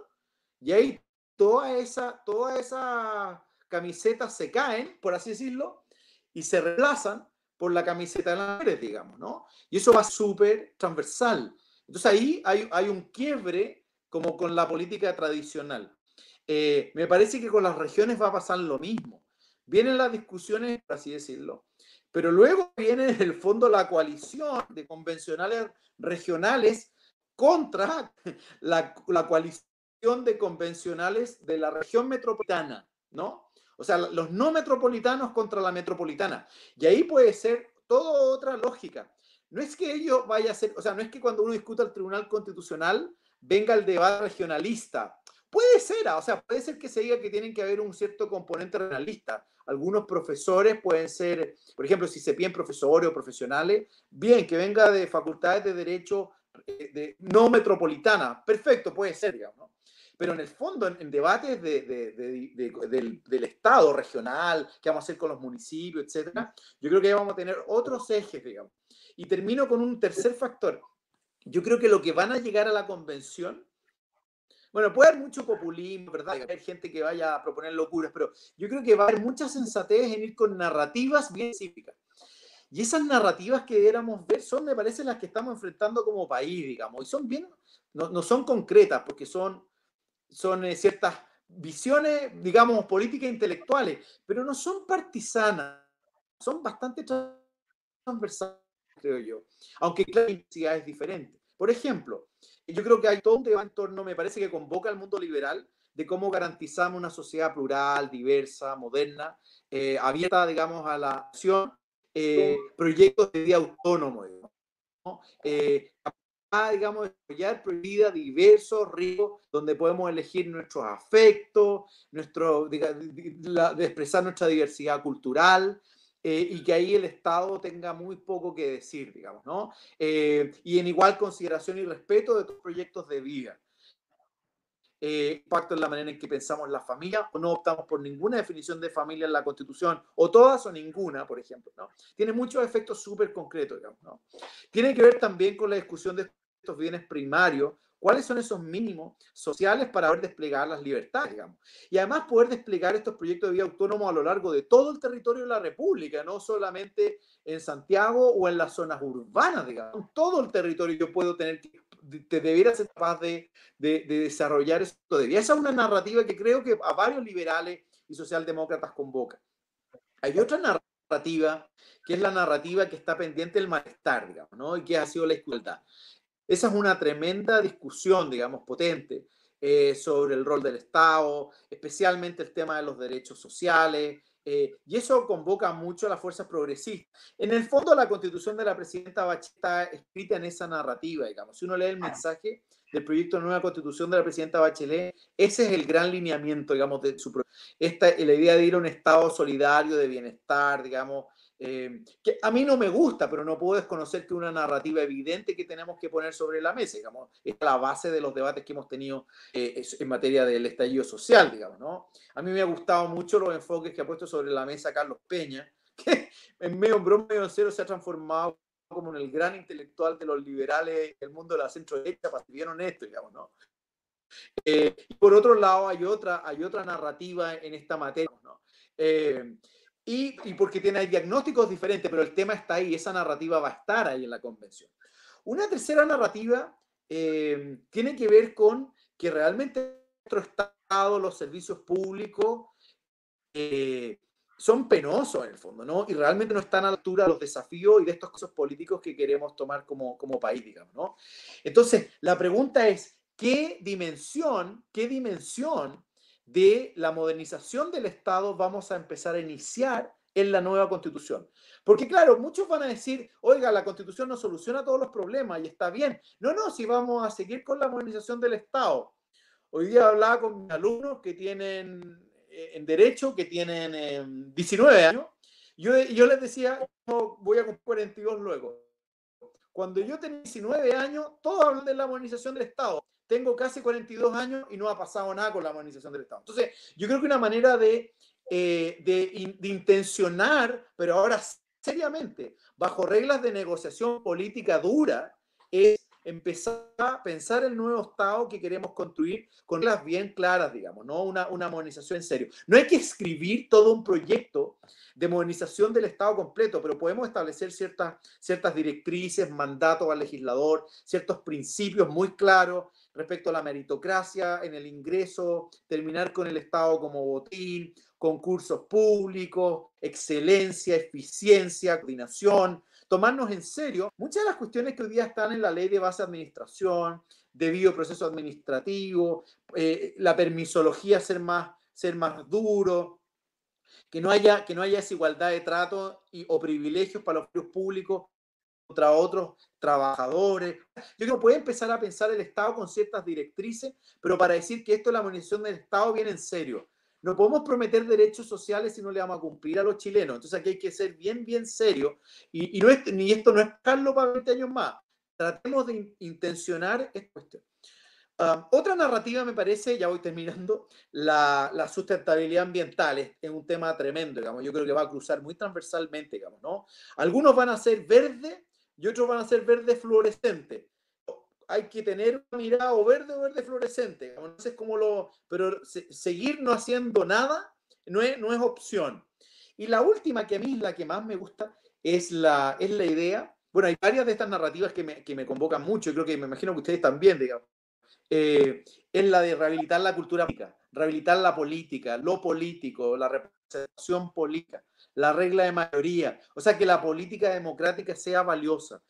y ahí toda esa, toda esa camisetas se caen, por así decirlo, y se reemplazan por la camiseta de las mujeres, digamos, ¿no? Y eso va súper transversal. Entonces ahí hay, un quiebre como con la política tradicional. Eh, me parece que con las regiones va a pasar lo mismo. Vienen las discusiones, por así decirlo, pero luego viene en el fondo la coalición de convencionales regionales contra la, la coalición de convencionales de la región metropolitana, ¿no? O sea, los no metropolitanos contra la metropolitana. Y ahí puede ser toda otra lógica. No es que ello vaya a ser, o sea, no es que cuando uno discuta el Tribunal Constitucional venga el debate regionalista Puede ser, ah, o sea, puede ser que se diga que tienen que haber un cierto componente regionalista. Algunos profesores pueden ser, por ejemplo, si se piden profesores o profesionales, bien, que venga de facultades de derecho eh, de, no metropolitana, perfecto, puede ser, digamos. Pero en el fondo, en, debates de, de, del, Estado regional, qué vamos a hacer con los municipios, etcétera, yo creo que vamos a tener otros ejes, digamos. Y termino con un tercer factor. Yo creo que lo que van a llegar a la convención bueno, puede haber mucho populismo, ¿verdad? Hay gente que vaya a proponer locuras, pero yo creo que va a haber mucha sensatez en ir con narrativas bien específicas. Y esas narrativas que debiéramos ver son, me parece, las que estamos enfrentando como país, digamos, y son bien, no, no son concretas, porque son, son eh, ciertas visiones, digamos, políticas e intelectuales, pero no son partisanas, son bastante transversales, creo yo, aunque la intensidad es diferente. Por ejemplo, yo creo que hay todo un debate en torno, me parece que convoca al mundo liberal de cómo garantizamos una sociedad plural, diversa, moderna, eh, abierta, digamos, a la acción, eh, proyectos de vida autónomo, ¿no? eh, digamos, desarrollar vida diversos, ricos, donde podemos elegir nuestros afectos, nuestro, de, de expresar nuestra diversidad cultural, eh, y que ahí el Estado tenga muy poco que decir, digamos, ¿no? Eh, y en igual consideración y respeto de tus proyectos de vida. Eh, impacto en la manera en que pensamos la familia, o no optamos por ninguna definición de familia en la Constitución, o todas o ninguna, por ejemplo, ¿no? Tiene muchos efectos súper concretos, digamos, ¿no? Tiene que ver también con la discusión de estos bienes primarios, cuáles son esos mínimos sociales para poder desplegar las libertades, digamos. Y además poder desplegar estos proyectos de vida autónomo a lo largo de todo el territorio de la República, no solamente en Santiago o en las zonas urbanas, digamos. Todo el territorio yo puedo tener te debiera ser capaz de, de, de desarrollar. Esa es una narrativa que creo que a varios liberales y socialdemócratas convoca. Hay otra narrativa que es la narrativa que está pendiente del malestar, digamos, ¿no? Y que ha sido la igualdad. Esa es una tremenda discusión, digamos, potente eh, sobre el rol del Estado, especialmente el tema de los derechos sociales, Eh, y eso convoca mucho a las fuerzas progresistas. En el fondo, la constitución de la presidenta Bachelet está escrita en esa narrativa, digamos. Si uno lee el mensaje del proyecto de nueva constitución de la presidenta Bachelet, ese es el gran lineamiento, digamos, de su esta la idea de ir a un estado solidario de bienestar, digamos, eh, que a mí no me gusta, pero no puedo desconocer que una narrativa evidente que tenemos que poner sobre la mesa, digamos, es la base de los debates que hemos tenido eh, en materia del estallido social, digamos, ¿no? A mí me ha gustado mucho los enfoques que ha puesto sobre la mesa Carlos Peña, que en medio en broma, medio en cero se ha transformado como en el gran intelectual de los liberales del mundo de la centro derecha, para ser bien honesto, digamos, ¿no? Eh, y por otro lado, hay otra, hay otra narrativa en esta materia, ¿no? Y, porque tiene diagnósticos diferentes, pero el tema está ahí, esa narrativa va a estar ahí en la convención. Una tercera narrativa eh, tiene que ver con que realmente nuestro Estado, los servicios públicos, eh, son penosos en el fondo, ¿no? Y realmente no están a la altura de los desafíos y de estos cosas políticos que queremos tomar como país, digamos, ¿no? Entonces, la pregunta es, ¿qué dimensión, qué dimensión de la modernización del Estado vamos a empezar a iniciar en la nueva constitución. Porque claro, muchos van a decir, oiga, la constitución no soluciona todos los problemas y está bien. No, no, si vamos a seguir con la modernización del Estado. Hoy día hablaba con mis alumnos que tienen eh, en derecho, que tienen 19 em, años. Yo, yo les decía, voy a cumplir 42 luego. Cuando yo tenía 19 años, todos hablan de la modernización del Estado tengo casi 42 años y no ha pasado nada con la modernización del Estado. Entonces, yo creo que una manera de, eh, de, de intencionar, pero ahora seriamente, bajo reglas de negociación política dura, es empezar a pensar el nuevo Estado que queremos construir con reglas bien claras, digamos, no una, una modernización en serio. No hay que escribir todo un proyecto de modernización del Estado completo, pero podemos establecer ciertas, ciertas directrices, mandatos al legislador, ciertos principios muy claros respecto a la meritocracia en el ingreso, terminar con el Estado como botín, concursos públicos, excelencia, eficiencia, coordinación, tomarnos en serio. Muchas de las cuestiones que hoy día están en la ley de base de administración, debido proceso administrativo, eh, la permisología ser más, ser más duro, que no haya, que no haya desigualdad de trato o privilegios para los públicos contra otros trabajadores. Yo creo que puede empezar a pensar el Estado con ciertas directrices, pero para decir que esto es la munición del Estado viene en serio. No podemos prometer derechos sociales si no le vamos a cumplir a los chilenos. Entonces aquí hay que ser bien, bien serio. Y, no es, ni esto no es Carlos para 20 años más. Tratemos de intencionar esta cuestión. Ah, otra narrativa me parece, ya voy terminando, la, la, sustentabilidad ambiental es, un tema tremendo, digamos. Yo creo que va a cruzar muy transversalmente, digamos, ¿no? Algunos van a ser verde y otros van a ser verde fluorescente. Hay que tener una mirada o verde o verde fluorescente. Sé cómo lo, pero seguir no haciendo nada no es, no es opción. Y la última, que a mí es la que más me gusta, es la, es la idea. Bueno, hay varias de estas narrativas que me, que me convocan mucho, y creo que me imagino que ustedes también, digamos. Eh, es la de rehabilitar la cultura política, rehabilitar la política, lo político, la representación política la regla de mayoría, o sea, que la política democrática sea valiosa,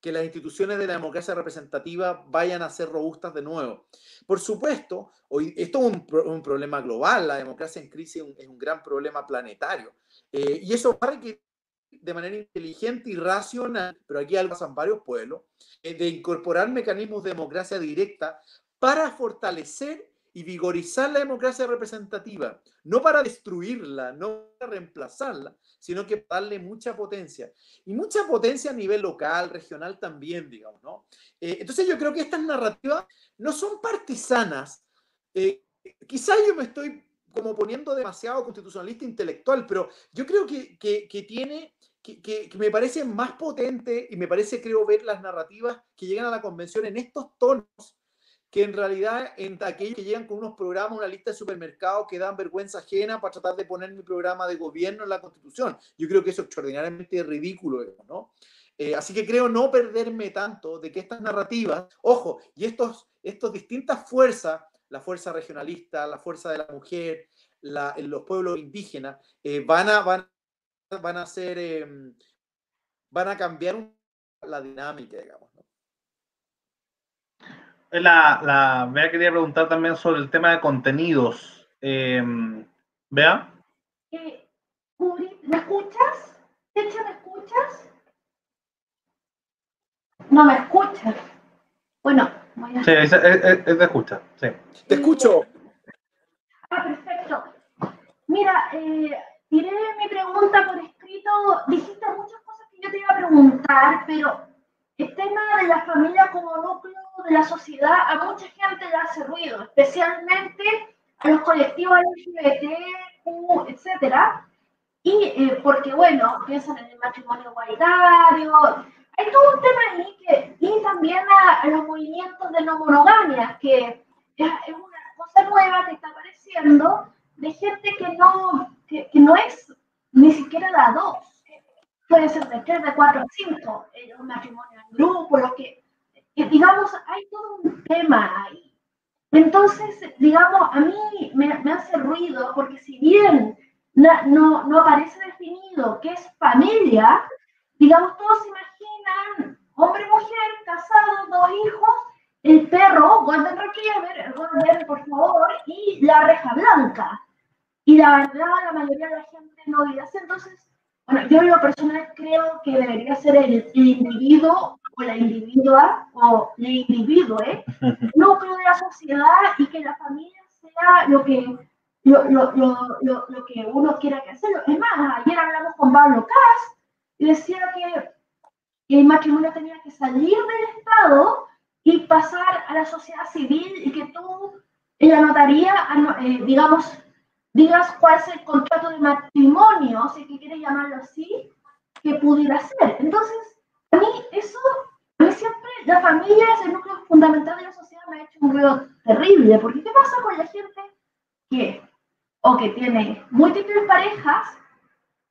que las instituciones de la democracia representativa vayan a ser robustas de nuevo. Por supuesto, hoy, esto es un, problema global, la democracia en crisis es un, gran problema planetario, eh, y eso va a requerir de manera inteligente y racional, pero aquí pasan varios pueblos, eh, de incorporar mecanismos de democracia directa para fortalecer y vigorizar la democracia representativa, no para destruirla, no para reemplazarla, sino que darle mucha potencia. Y mucha potencia a nivel local, regional también, digamos, ¿no? Eh, entonces yo creo que estas narrativas no son partisanas. Eh, quizás yo me estoy como poniendo demasiado constitucionalista intelectual, pero yo creo que, que, tiene, que, que, me parece más potente y me parece, creo, ver las narrativas que llegan a la convención en estos tonos que en realidad entre aquellos que llegan con unos programas, una lista de supermercados que dan vergüenza ajena para tratar de poner mi programa de gobierno en la Constitución. Yo creo que eso es extraordinariamente ridículo, ¿no? Eh, así que creo no perderme tanto de que estas narrativas, ojo, y estos, estos distintas fuerzas, la fuerza regionalista, la fuerza de la mujer, los pueblos indígenas, eh, van, a, van, van a ser, em, van a cambiar la dinámica, digamos. La, la Bea quería preguntar también sobre el tema de contenidos. Eh, Bea. ¿Me escuchas? Cheche, ¿me escuchas? No me escuchas. Bueno, voy a... Sí, es, es- de escucha, sí. Te escucho. Ah, perfecto. Mira, eh, tiré mi pregunta por escrito. Dijiste muchas cosas que yo te iba a preguntar, pero el tema de la familia como núcleo de la sociedad a mucha gente le hace ruido, especialmente a los colectivos LGBT, etcétera. Y eh, porque, bueno, piensan en el matrimonio igualitario. Hay todo un tema ahí que, y también a, a los movimientos de no monogamia, que es, es una cosa nueva que está apareciendo de gente que no, que, que no es ni siquiera la dos. Puede ser de tres, de cuatro, cinco, eh, un matrimonio en grupo, lo que, que, digamos, hay todo un tema ahí. Entonces, digamos, a mí me, me hace ruido porque si bien na- no, no aparece definido qué es familia, digamos, todos se imaginan hombre, mujer, casados, dos hijos, el perro, Golden Retriever, Golden, por favor, y la reja blanca. Y la verdad, la mayoría de la gente no vive así. Entonces, bueno, yo en lo personal creo que debería ser el, el individuo o la individua o el individuo, ¿eh? núcleo de la sociedad y que la familia sea lo que, lo, lo, lo, lo, lo que uno quiera que sea. Es más, ayer hablamos con Pablo Cas y decía que el matrimonio tenía que salir del Estado y pasar a la sociedad civil y que tú en la notaría, ano- eh, digamos, digas cuál es el contrato de matrimonio, si que quieres llamarlo así, que pudiera ser. Entonces, a mí eso, a mí siempre la familia es el núcleo fundamental de la sociedad, me ha hecho un ruido terrible, porque ¿qué pasa con la gente que, o que tiene múltiples parejas,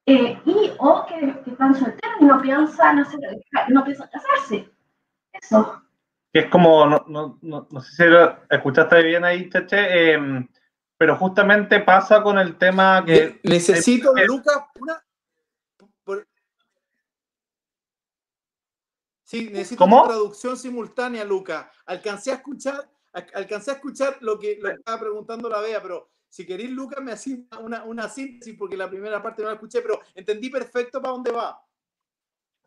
eh, y o que, que están solteros y no piensan, hacer, no piensan casarse? Eso. Es como, no, no, no, no sé si lo escuchaste bien ahí, Cheche, em, pero justamente pasa con el tema que... Ne- Necesito, Lucas, una. por- Sí, necesito ¿Cómo? una traducción simultánea, Lucas. Alcancé a escuchar, al- alcancé a escuchar lo que, lo que estaba preguntando la Bea, pero si queréis, Lucas, me hacía una, una síntesis porque la primera parte no la escuché, pero entendí perfecto para dónde va.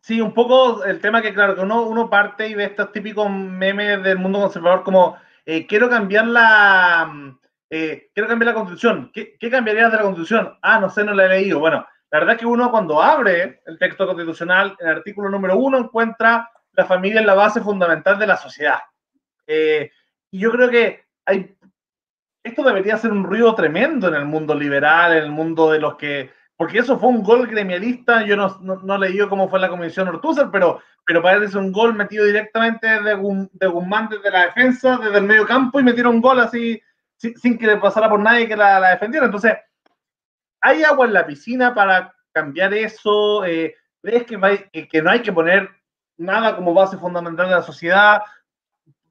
Sí, un poco el tema que, claro, que uno, uno parte y ve estos típicos memes del mundo conservador como, eh, quiero cambiar la... eh, quiero cambiar la constitución. ¿Qué, ¿Qué cambiarías de la constitución? Ah, no sé, no la he leído. Bueno, la verdad es que uno cuando abre el texto constitucional, el artículo número uno encuentra la familia en la base fundamental de la sociedad. Eh, y yo creo que hay, esto debería ser un ruido tremendo en el mundo liberal, en el mundo de los que, porque eso fue un gol gremialista, yo no, no, no leí cómo fue la comisión Ortúzar, pero, pero parece un gol metido directamente de, de Guzmán desde la defensa, desde el medio campo, y metieron un gol así, sin, sin que le pasara por nadie que la, defendiera. Entonces, ¿hay agua en la piscina para cambiar eso? Eh, ¿Crees que, no hay que poner nada como base fundamental de la sociedad?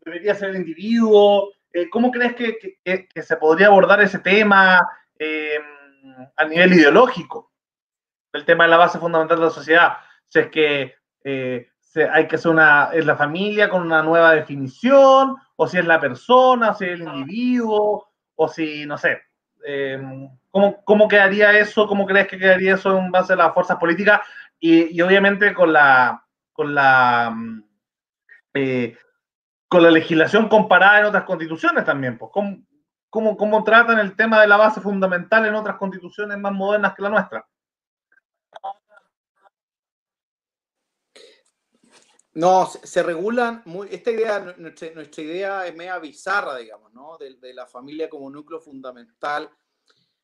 ¿Debería ser el individuo? Eh, ¿Cómo crees que, se podría abordar ese tema eh, a nivel ideológico? El tema de la base fundamental de la sociedad. Si es que eh, hay que hacer una, es la familia con una nueva definición, o si es la persona, o si es el individuo, o si, no sé, eh, ¿cómo, ¿cómo quedaría eso? ¿Cómo crees que quedaría eso en base a las fuerzas políticas? Y, y obviamente con la, con la, mm, eh, con la legislación comparada en otras constituciones también, pues, ¿cómo, cómo, cómo tratan el tema de la base fundamental en otras constituciones más modernas que la nuestra? No, se, regulan, muy, esta idea, nu- nuestra, idea es media bizarra, digamos, ¿no? De, la familia como núcleo fundamental.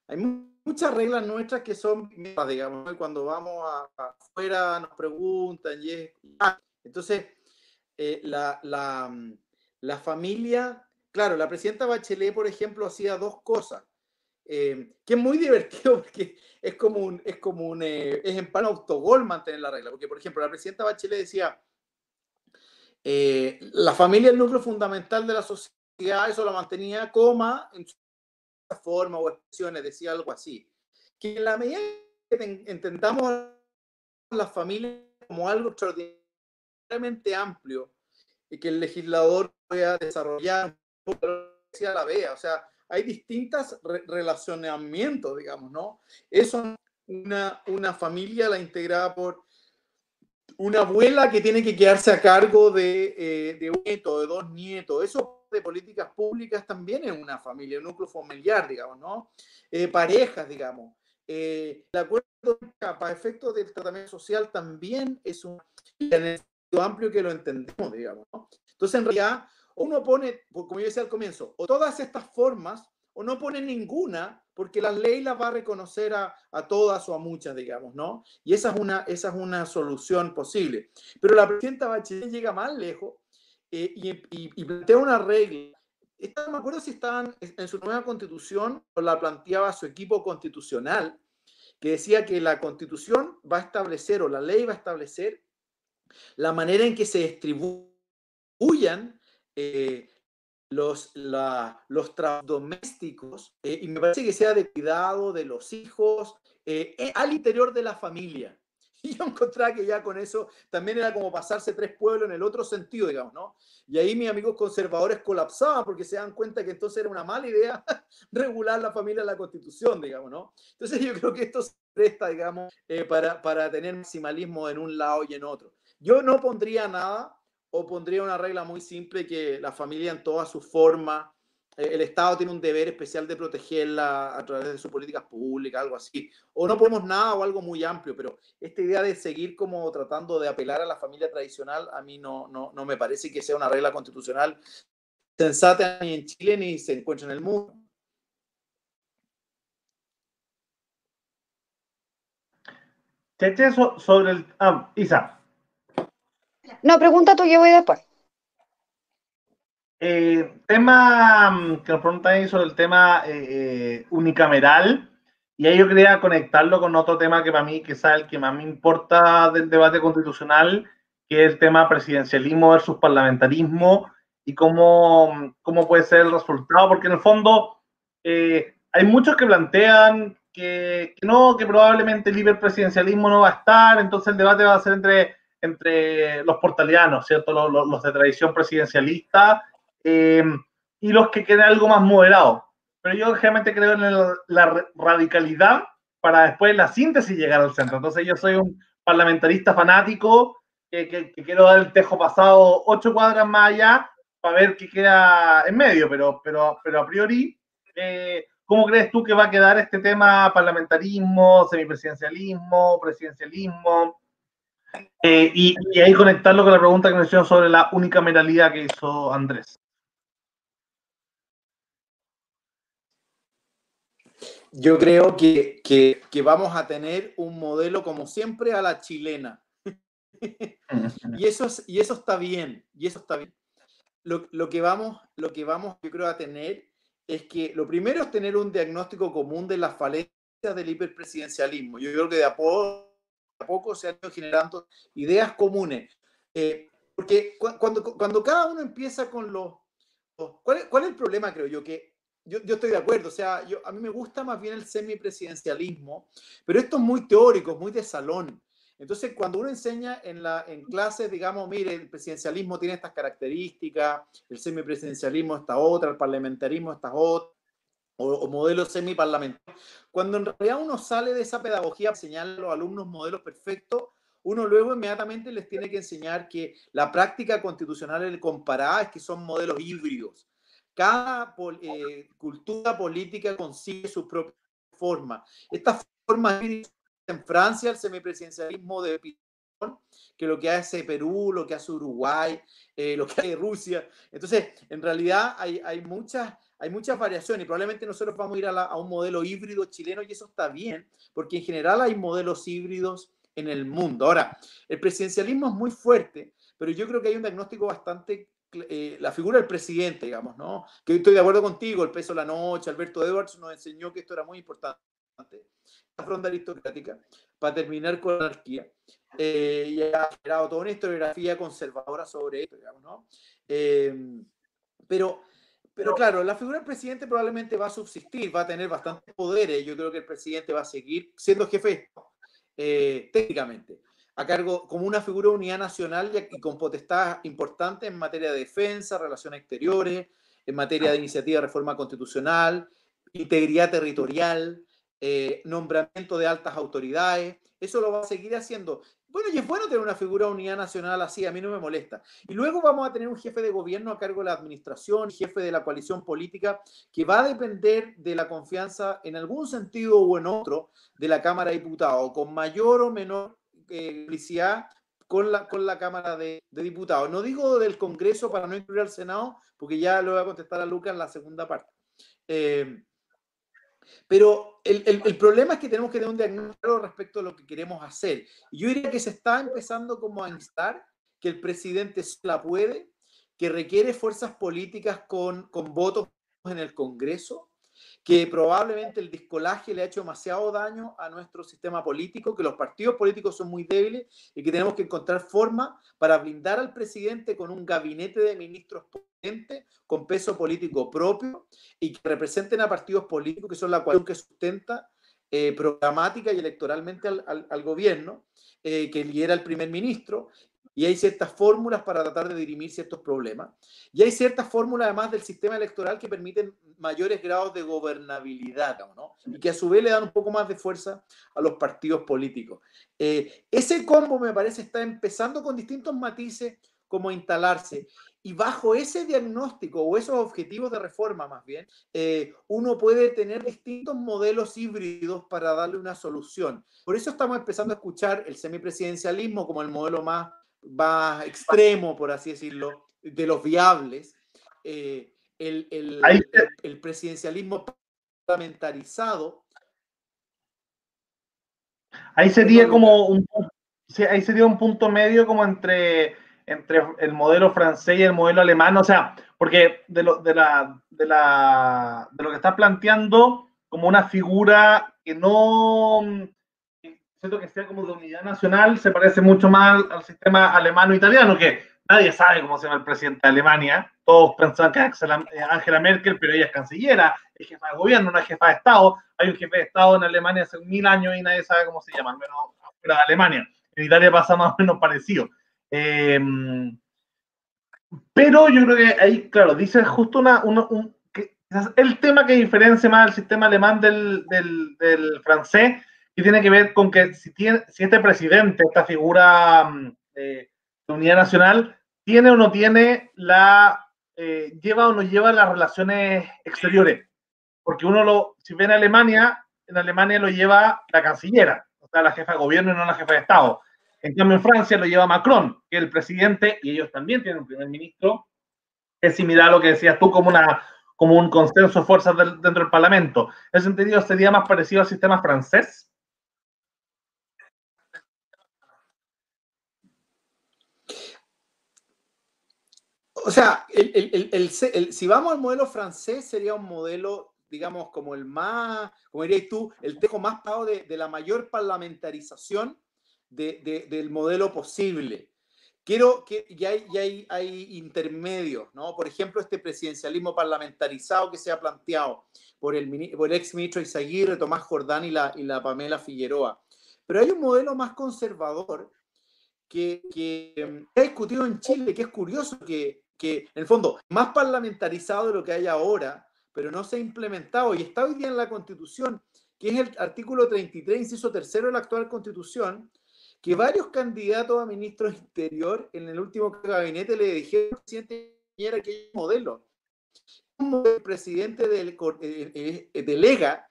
Hay mu- muchas reglas nuestras que son, digamos, cuando vamos afuera nos preguntan, y es- ah, entonces, eh, la, la familia, claro, la presidenta Bachelet, por ejemplo, hacía dos cosas, eh, que es muy divertido porque es como un, es como un, eh, es en pan autogol mantener la regla, porque, por ejemplo, la presidenta Bachelet decía, eh, la familia es el núcleo fundamental de la sociedad, eso lo mantenía, coma, en su forma o expresiones, decía algo así. Que en la medida que ten- entendamos la familia como algo extraordinariamente amplio y que el legislador pueda desarrollar, decía la vea, o sea, hay distintos re- relacionamientos, digamos, ¿no? Eso una, una familia, la integrada por una abuela que tiene que quedarse a cargo de, eh, de un nieto, de dos nietos. Eso de políticas públicas también en una familia, un núcleo familiar, digamos, ¿no? Eh, parejas, digamos. Eh, el acuerdo para efectos del tratamiento social también es un amplio que lo entendemos, digamos, ¿no? Entonces, en realidad, uno pone, como yo decía al comienzo, o todas estas formas o no pone ninguna, porque la ley las va a reconocer a, todas o a muchas, digamos, ¿no? Y esa es, una, esa es una solución posible. Pero la presidenta Bachelet llega más lejos eh, y, plantea una regla. no me acuerdo si estaban en su nueva constitución o la planteaba su equipo constitucional, que decía que la constitución va a establecer o la ley va a establecer la manera en que se distribuyan eh, los, la, los domésticos, eh, y me parece que sea de cuidado de los hijos eh, eh, al interior de la familia. Y yo encontraba que ya con eso también era como pasarse tres pueblos en el otro sentido, digamos, ¿no? Y ahí mis amigos conservadores colapsaban porque se dan cuenta que entonces era una mala idea regular la familia en la constitución, digamos, ¿no? Entonces yo creo que esto se presta, digamos, para, para tener maximalismo en un lado y en otro. Yo no pondría nada o pondría una regla muy simple que la familia en toda su forma, eh, el Estado tiene un deber especial de protegerla a través de sus políticas públicas, algo así. O no podemos nada o algo muy amplio, pero esta idea de seguir como tratando de apelar a la familia tradicional, a mí no, no, no me parece que sea una regla constitucional sensata ni en Chile ni se encuentra en el mundo. sobre el... Ah, Isa. No, pregunta tú, yo voy después. Eh, tema mm, que nos preguntan ahí sobre el tema eh, eh, unicameral, y ahí yo quería conectarlo con otro tema que para mí quizá el que más me importa del debate constitucional, que es el tema presidencialismo versus parlamentarismo y cómo, cómo puede ser el resultado, porque en el fondo hay muchos que plantean que, no, que probablemente el libre presidencialismo no va a estar, entonces el debate va a ser entre entre los portalianos, ¿cierto? Los, de tradición presidencialista eh, y los que queden algo más moderados. Pero yo generalmente creo en la radicalidad para después la síntesis llegar al centro. Entonces yo soy un parlamentarista fanático que, quiero dar el tejo pasado ocho cuadras más allá para ver qué queda en medio, pero, pero, pero a priori, eh, ¿cómo crees tú que va a quedar este tema parlamentarismo, semipresidencialismo, presidencialismo? Eh, y, ahí conectarlo con la pregunta que me hicieron sobre la unicameralidad que hizo Andrés. Yo creo que, que, vamos a tener un modelo como siempre a la chilena. y, eso y eso está bien, y eso está bien. Lo, lo, que vamos, lo que vamos, yo creo, a tener es que lo primero es tener un diagnóstico común de las falencias del hiperpresidencialismo. Yo creo que de a poco a poco se han ido generando ideas comunes. Eh, porque cuando, cuando cada uno empieza con los... ¿cuál, es, ¿Cuál es el problema, creo yo? Que yo, yo, estoy de acuerdo, o sea, yo, a mí me gusta más bien el semipresidencialismo, pero esto es muy teórico, muy de salón. Entonces, cuando uno enseña en, la, en clases, digamos, mire, el presidencialismo tiene estas características, el semipresidencialismo esta otra, el parlamentarismo esta otra, o, o modelos semiparlamentarios, cuando en realidad uno sale de esa pedagogía para enseñar a los alumnos modelos perfectos, uno luego inmediatamente les tiene que enseñar que la práctica constitucional comparada es que son modelos híbridos. Cada eh, cultura política consigue su propia forma. Esta forma en Francia, el semipresidencialismo de que lo que hace Perú, lo que hace Uruguay, eh, lo que hace Rusia. Entonces, en realidad hay, hay muchas hay muchas variaciones y probablemente nosotros vamos a ir a, un modelo híbrido chileno y eso está bien, porque en general hay modelos híbridos en el mundo. Ahora, el presidencialismo es muy fuerte, pero yo creo que hay un diagnóstico bastante, eh, la figura del presidente, digamos, ¿no? Que estoy de acuerdo contigo, el peso de la noche, Alberto Edwards nos enseñó que esto era muy importante. La fronda aristocrática, para terminar con la anarquía. Eh, y ha generado toda una historiografía conservadora sobre esto, digamos, ¿no? Eh, pero pero claro, la figura del presidente probablemente va a subsistir, va a tener bastantes poderes. Yo creo que el presidente va a seguir siendo jefe eh, técnicamente, a cargo como una figura de unidad nacional y con potestad importante en materia de defensa, relaciones exteriores, en materia de iniciativa de reforma constitucional, integridad territorial, eh, nombramiento de altas autoridades, eso lo va a seguir haciendo. Bueno, y es bueno tener una figura de unidad nacional así, a mí no me molesta. Y luego vamos a tener un jefe de gobierno a cargo de la administración, jefe de la coalición política, que va a depender de la confianza en algún sentido o en otro de la Cámara de Diputados, con mayor o menor eh, con la, con la Cámara de, Diputados. No digo del Congreso para no incluir al Senado, porque ya lo voy a contestar a Lucas en la segunda parte. Eh, pero el, problema es que tenemos que tener un diagnóstico respecto a lo que queremos hacer. Yo diría que se está empezando como a instar que el presidente la puede, que requiere fuerzas políticas con, con votos en el Congreso, que probablemente el discolaje le ha hecho demasiado daño a nuestro sistema político, que los partidos políticos son muy débiles y que tenemos que encontrar forma para blindar al presidente con un gabinete de ministros con peso político propio y que representen a partidos políticos que son la coalición que sustenta eh, programática y electoralmente al, gobierno, eh, que lidera el primer ministro y hay ciertas fórmulas para tratar de dirimir ciertos problemas. Y hay ciertas fórmulas además del sistema electoral que permiten mayores grados de gobernabilidad. Y que a su vez le dan un poco más de fuerza a los partidos políticos. Eh, ese combo me parece está empezando con distintos matices como instalarse. Y bajo ese diagnóstico o esos objetivos de reforma más bien, eh, uno puede tener distintos modelos híbridos para darle una solución. Por eso estamos empezando a escuchar el semipresidencialismo como el modelo más más extremo, por así decirlo, de los viables, eh, el, el, el, presidencialismo parlamentarizado. Ahí sería como un, ahí sería un punto medio como entre, entre el modelo francés y el modelo alemán, o sea, porque de lo, de la, de la, de lo que está planteando como una figura que no siento que sea como de unidad nacional, se parece mucho más al sistema alemano-italiano, que nadie sabe cómo se llama el presidente de Alemania. Todos pensaban que eh, Angela Merkel, pero ella es cancillera, es jefa de gobierno, no es jefa de Estado. Hay un jefe de Estado en Alemania hace mil años y nadie sabe cómo se llama, al menos fuera de Alemania. En Italia pasa más o menos parecido. Em, pero yo creo que ahí, claro, dice justo una, un, que, el tema que diferencia más el sistema alemán del, del, del francés y tiene que ver con que si, tiene, si este presidente, esta figura mm, de unidad nacional, tiene o no tiene la, eh, lleva o no lleva las relaciones exteriores. Porque uno lo, si ve en Alemania, en Alemania lo lleva la cancillera, o sea, la jefa de gobierno y no la jefa de Estado. En cambio, en Francia lo lleva Macron, que es el presidente, y ellos también tienen un primer ministro, es similar a lo que decías tú, como, una, como un consenso de fuerzas dentro del Parlamento. En ese sentido, sería más parecido al sistema francés, O sea, si vamos al modelo francés, sería un modelo, digamos, como el más, como dirías tú, el tejo más pago de, la mayor parlamentarización del modelo posible. Quiero que ya hay, ya hay, hay, intermedios, ¿no? Por ejemplo, este presidencialismo parlamentarizado que se ha planteado por el, por el ex ministro Isaguirre, Tomás Jordán y la, y la Pamela Figueroa. Pero hay un modelo más conservador que, que em, ha discutido en Chile, que es curioso que que en el fondo más parlamentarizado de lo que hay ahora, pero no se ha implementado y está hoy día en la Constitución, que es el artículo 33, inciso tercero de la actual Constitución, que varios candidatos a ministros interior en el último gabinete le dijeron al presidente Piñera que hay modelo. El presidente del, eh, eh, eh, delega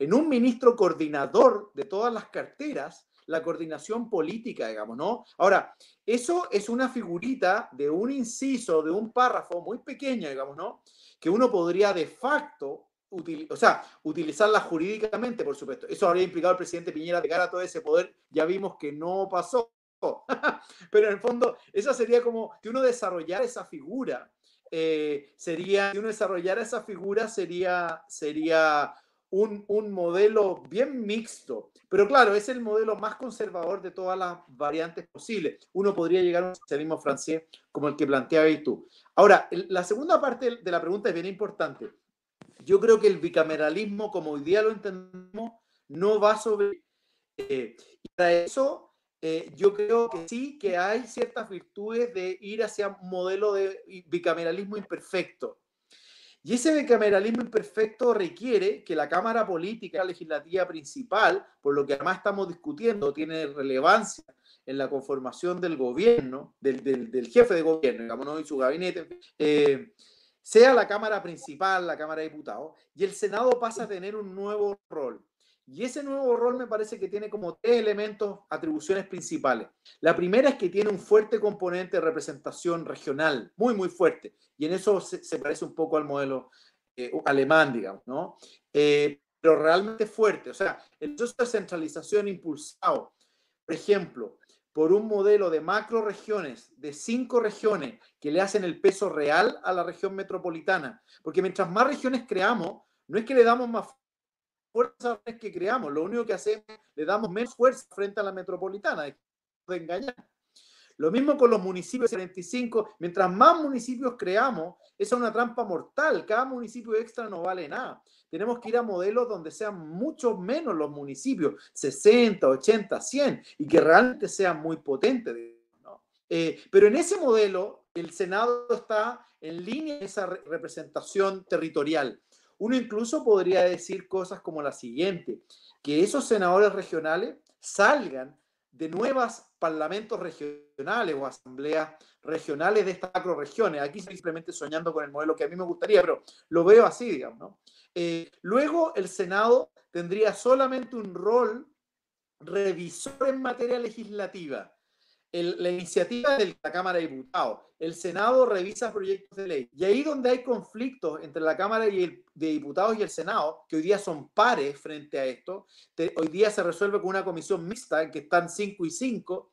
en un ministro coordinador de todas las carteras la coordinación política, digamos, ¿no? Ahora, eso es una figurita de un inciso, de un párrafo muy pequeño, digamos, ¿no? Que uno podría de facto, o sea, utilizarla jurídicamente, por supuesto. Eso habría implicado al presidente Piñera de cara a todo ese poder. Ya vimos que no pasó. Pero en el fondo, esa sería como que uno desarrollara esa figura. Eh, sería, si uno desarrollara esa figura, sería, sería un, un, modelo bien mixto. Pero claro, es el modelo más conservador de todas las variantes posibles. Uno podría llegar a un socialismo francés como el que planteabas tú. Ahora, la segunda parte de la pregunta es bien importante. Yo creo que el bicameralismo, como hoy día lo entendemos, no va sobre... Eh, y para eso, eh, yo creo que sí que hay ciertas virtudes de ir hacia un modelo de bicameralismo imperfecto. Y ese bicameralismo imperfecto requiere que la Cámara Política Legislativa principal, por lo que además estamos discutiendo, tiene relevancia en la conformación del gobierno, del, jefe de gobierno, digamos, ¿no? y su gabinete, eh, sea la Cámara principal, la Cámara de Diputados, y el Senado pasa a tener un nuevo rol. Y ese nuevo rol me parece que tiene como tres elementos, atribuciones principales. La primera es que tiene un fuerte componente de representación regional, muy, muy fuerte. Y en eso se, parece un poco al modelo eh, alemán, digamos, ¿no? Eh, pero realmente fuerte. O sea, el proceso de centralización impulsado, por ejemplo, por un modelo de macro regiones, de cinco regiones que le hacen el peso real a la región metropolitana. Porque mientras más regiones creamos, no es que le damos más fuerza que creamos, lo único que hacemos, le damos menos fuerza frente a la metropolitana, de engañar. Lo mismo con los municipios 45, mientras más municipios creamos, esa es una trampa mortal, cada municipio extra no vale nada. Tenemos que ir a modelos donde sean mucho menos los municipios, 60, 80, 100, y que realmente sean muy potentes. Eh, pero en ese modelo, el Senado está en línea de esa representación territorial. Uno incluso podría decir cosas como la siguiente, que esos senadores regionales salgan de nuevas parlamentos regionales o asambleas regionales de estas macroregiones. Aquí simplemente soñando con el modelo que a mí me gustaría, pero lo veo así, digamos. Eh, luego el Senado tendría solamente un rol revisor en materia legislativa la iniciativa de la Cámara de Diputados, el Senado revisa proyectos de ley. Y ahí donde hay conflictos entre la Cámara de Diputados y el Senado, que hoy día son pares frente a esto, hoy día se resuelve con una comisión mixta que están 5 y 5,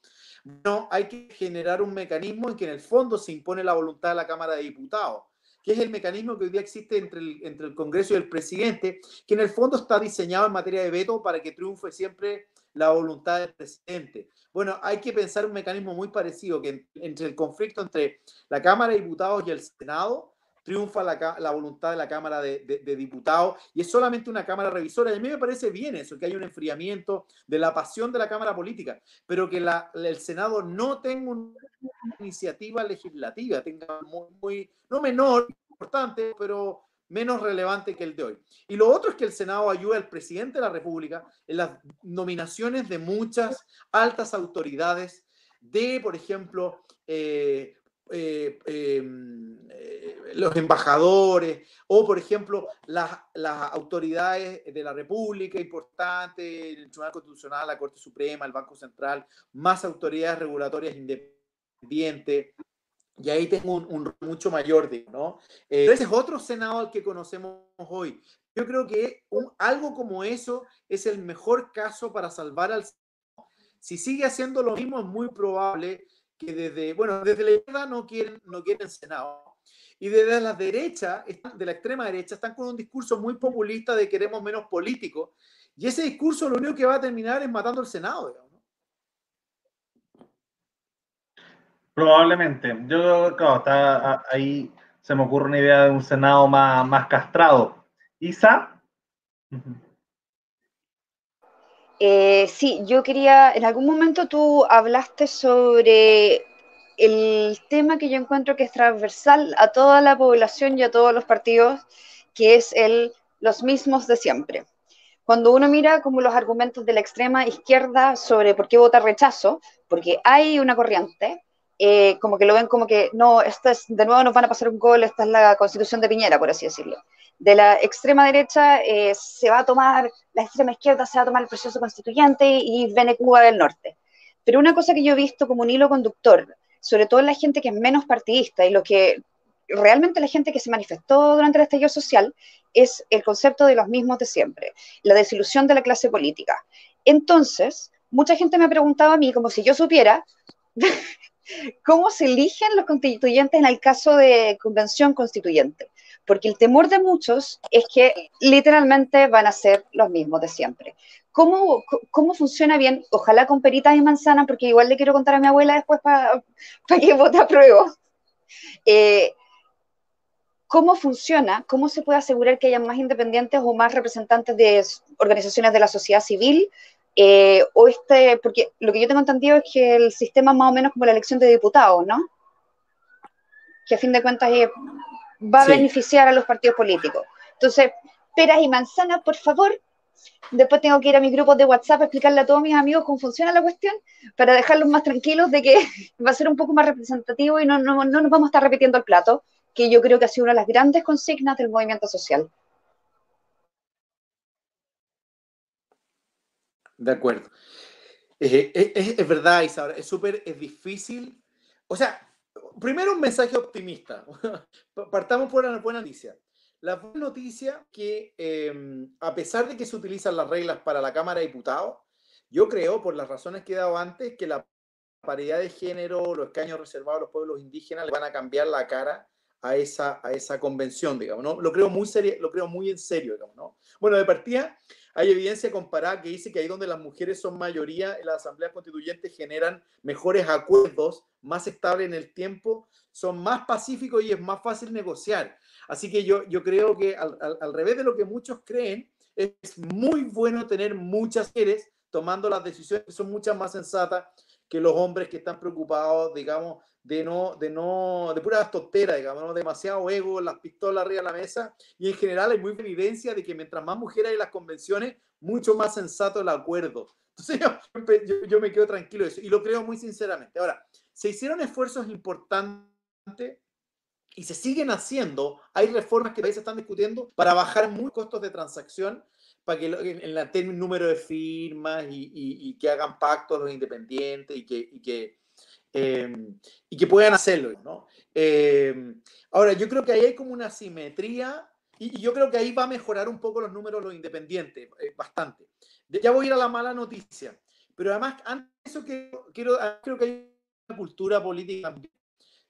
no, hay que generar un mecanismo en que en el fondo se impone la voluntad de la Cámara de Diputados que es el mecanismo que hoy día existe entre el, entre el Congreso y el presidente, que en el fondo está diseñado en materia de veto para que triunfe siempre la voluntad del presidente. Bueno, hay que pensar un mecanismo muy parecido, que entre el conflicto entre la Cámara de Diputados y el Senado, triunfa la, voluntad de la Cámara de, Diputados y es solamente una Cámara revisora. Y a mí me parece bien eso, que hay un enfriamiento de la pasión de la Cámara política, pero que el Senado no tenga una iniciativa legislativa, tenga muy, muy no menor, importante, pero menos relevante que el de hoy. Y lo otro es que el Senado ayuda al presidente de la República en las nominaciones de muchas altas autoridades de, por ejemplo, eh, eh, em, eh, los embajadores o, por ejemplo, las, las, autoridades de la República importantes, el Tribunal Constitucional, la Corte Suprema, el Banco Central, más autoridades regulatorias independientes, y ahí tengo un, mucho mayor, ¿no? Eh, ese es otro Senado al que conocemos hoy. Yo creo que algo como eso es el mejor caso para salvar al Senado. Si sigue haciendo lo mismo, es muy probable que desde, bueno, desde la izquierda no quieren, no quieren Senado. Y desde la derecha, de la extrema derecha, están con un discurso muy populista de queremos menos políticos. Y ese discurso lo único que va a terminar es matando el Senado. Probablemente. Yo, claro, está ahí se me ocurre una idea de un Senado más, más castrado. ¿Isa? Eh, sí, yo quería, en algún momento tú hablaste sobre el tema que yo encuentro que es transversal a toda la población y a todos los partidos, que es el los mismos de siempre. Cuando uno mira como los argumentos de la extrema izquierda sobre por qué vota rechazo, porque hay una corriente eh, como que lo ven como que, no, esto es, de nuevo nos van a pasar un gol, esta es la constitución de Piñera, por así decirlo. De la extrema derecha eh, se va a tomar, la extrema izquierda se va a tomar el proceso constituyente y viene Cuba del norte. Pero una cosa que yo he visto como un hilo conductor, sobre todo en la gente que es menos partidista y lo que realmente la gente que se manifestó durante el estallido social es el concepto de los mismos de siempre, la desilusión de la clase política. Entonces, mucha gente me ha preguntado a mí, como si yo supiera, cómo se eligen los constituyentes en el caso de convención constituyente. Porque el temor de muchos es que literalmente van a ser los mismos de siempre. ¿Cómo, cómo funciona bien? Ojalá con peritas y manzanas, porque igual le quiero contar a mi abuela después para que vote a prueba. Eh, ¿Cómo funciona? ¿Cómo se puede asegurar que haya más independientes o más representantes de organizaciones de la sociedad civil eh, o este, porque lo que yo tengo entendido es que el sistema es más o menos como la elección de diputados, ¿no? Que a fin de cuentas es va a beneficiar a los partidos políticos. Entonces, peras y manzanas, por favor. Después tengo que ir a mis grupos de WhatsApp a explicarle a todos mis amigos cómo funciona la cuestión para dejarlos más tranquilos de que va a ser un poco más representativo y no, no, no nos vamos a estar repitiendo el plato, que yo creo que ha sido una de las grandes consignas del movimiento social. De acuerdo. Es, es, verdad, Isabel, es súper es difícil. O sea, primero un mensaje optimista. Partamos por una buena noticia. La buena noticia que em, a pesar de que se utilizan las reglas para la Cámara de Diputados, yo creo, por las razones que he dado antes, que la paridad de género, los escaños reservados a los pueblos indígenas le van a cambiar la cara a esa, a esa convención, digamos, ¿no? Lo creo muy, serio, lo creo muy en serio, digamos, ¿no? Bueno, de partida, hay evidencia comparada que dice que ahí donde las mujeres son mayoría en las asambleas constituyentes generan mejores acuerdos, más estables en el tiempo, son más pacíficos y es más fácil negociar. Así que yo, yo creo que al, al, revés de lo que muchos creen, es muy bueno tener muchas mujeres tomando las decisiones que son muchas más sensatas que los hombres que están preocupados, digamos, de no, de no, de pura tontera, digamos, ¿no? demasiado ego, las pistolas arriba de la mesa, y en general hay muy evidencia de que mientras más mujeres hay en las convenciones, mucho más sensato el acuerdo. Entonces yo, yo, me quedo tranquilo de eso, y lo creo muy sinceramente. Ahora, se hicieron esfuerzos importantes y se siguen haciendo. Hay reformas que se están discutiendo para bajar muy costos de transacción, para que en, el número de firmas y, y, que hagan pactos los independientes y que, y que Em, y que puedan hacerlo. ¿no? Em, ahora, yo creo que ahí hay como una simetría y, yo creo que ahí va a mejorar un poco los números los independientes, eh, bastante. Ya voy a ir a la mala noticia, pero además, antes de eso quiero, quiero, creo que hay una cultura política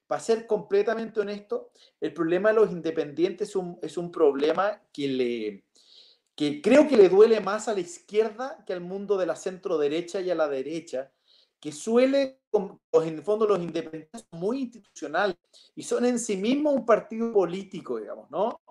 Para ser completamente honesto, el problema de los independientes es un, es un problema que le que creo que le duele más a la izquierda que al mundo de la centro derecha y a la derecha, que suele, en el fondo los independientes son muy institucionales y son en sí mismos un partido político, digamos, ¿no?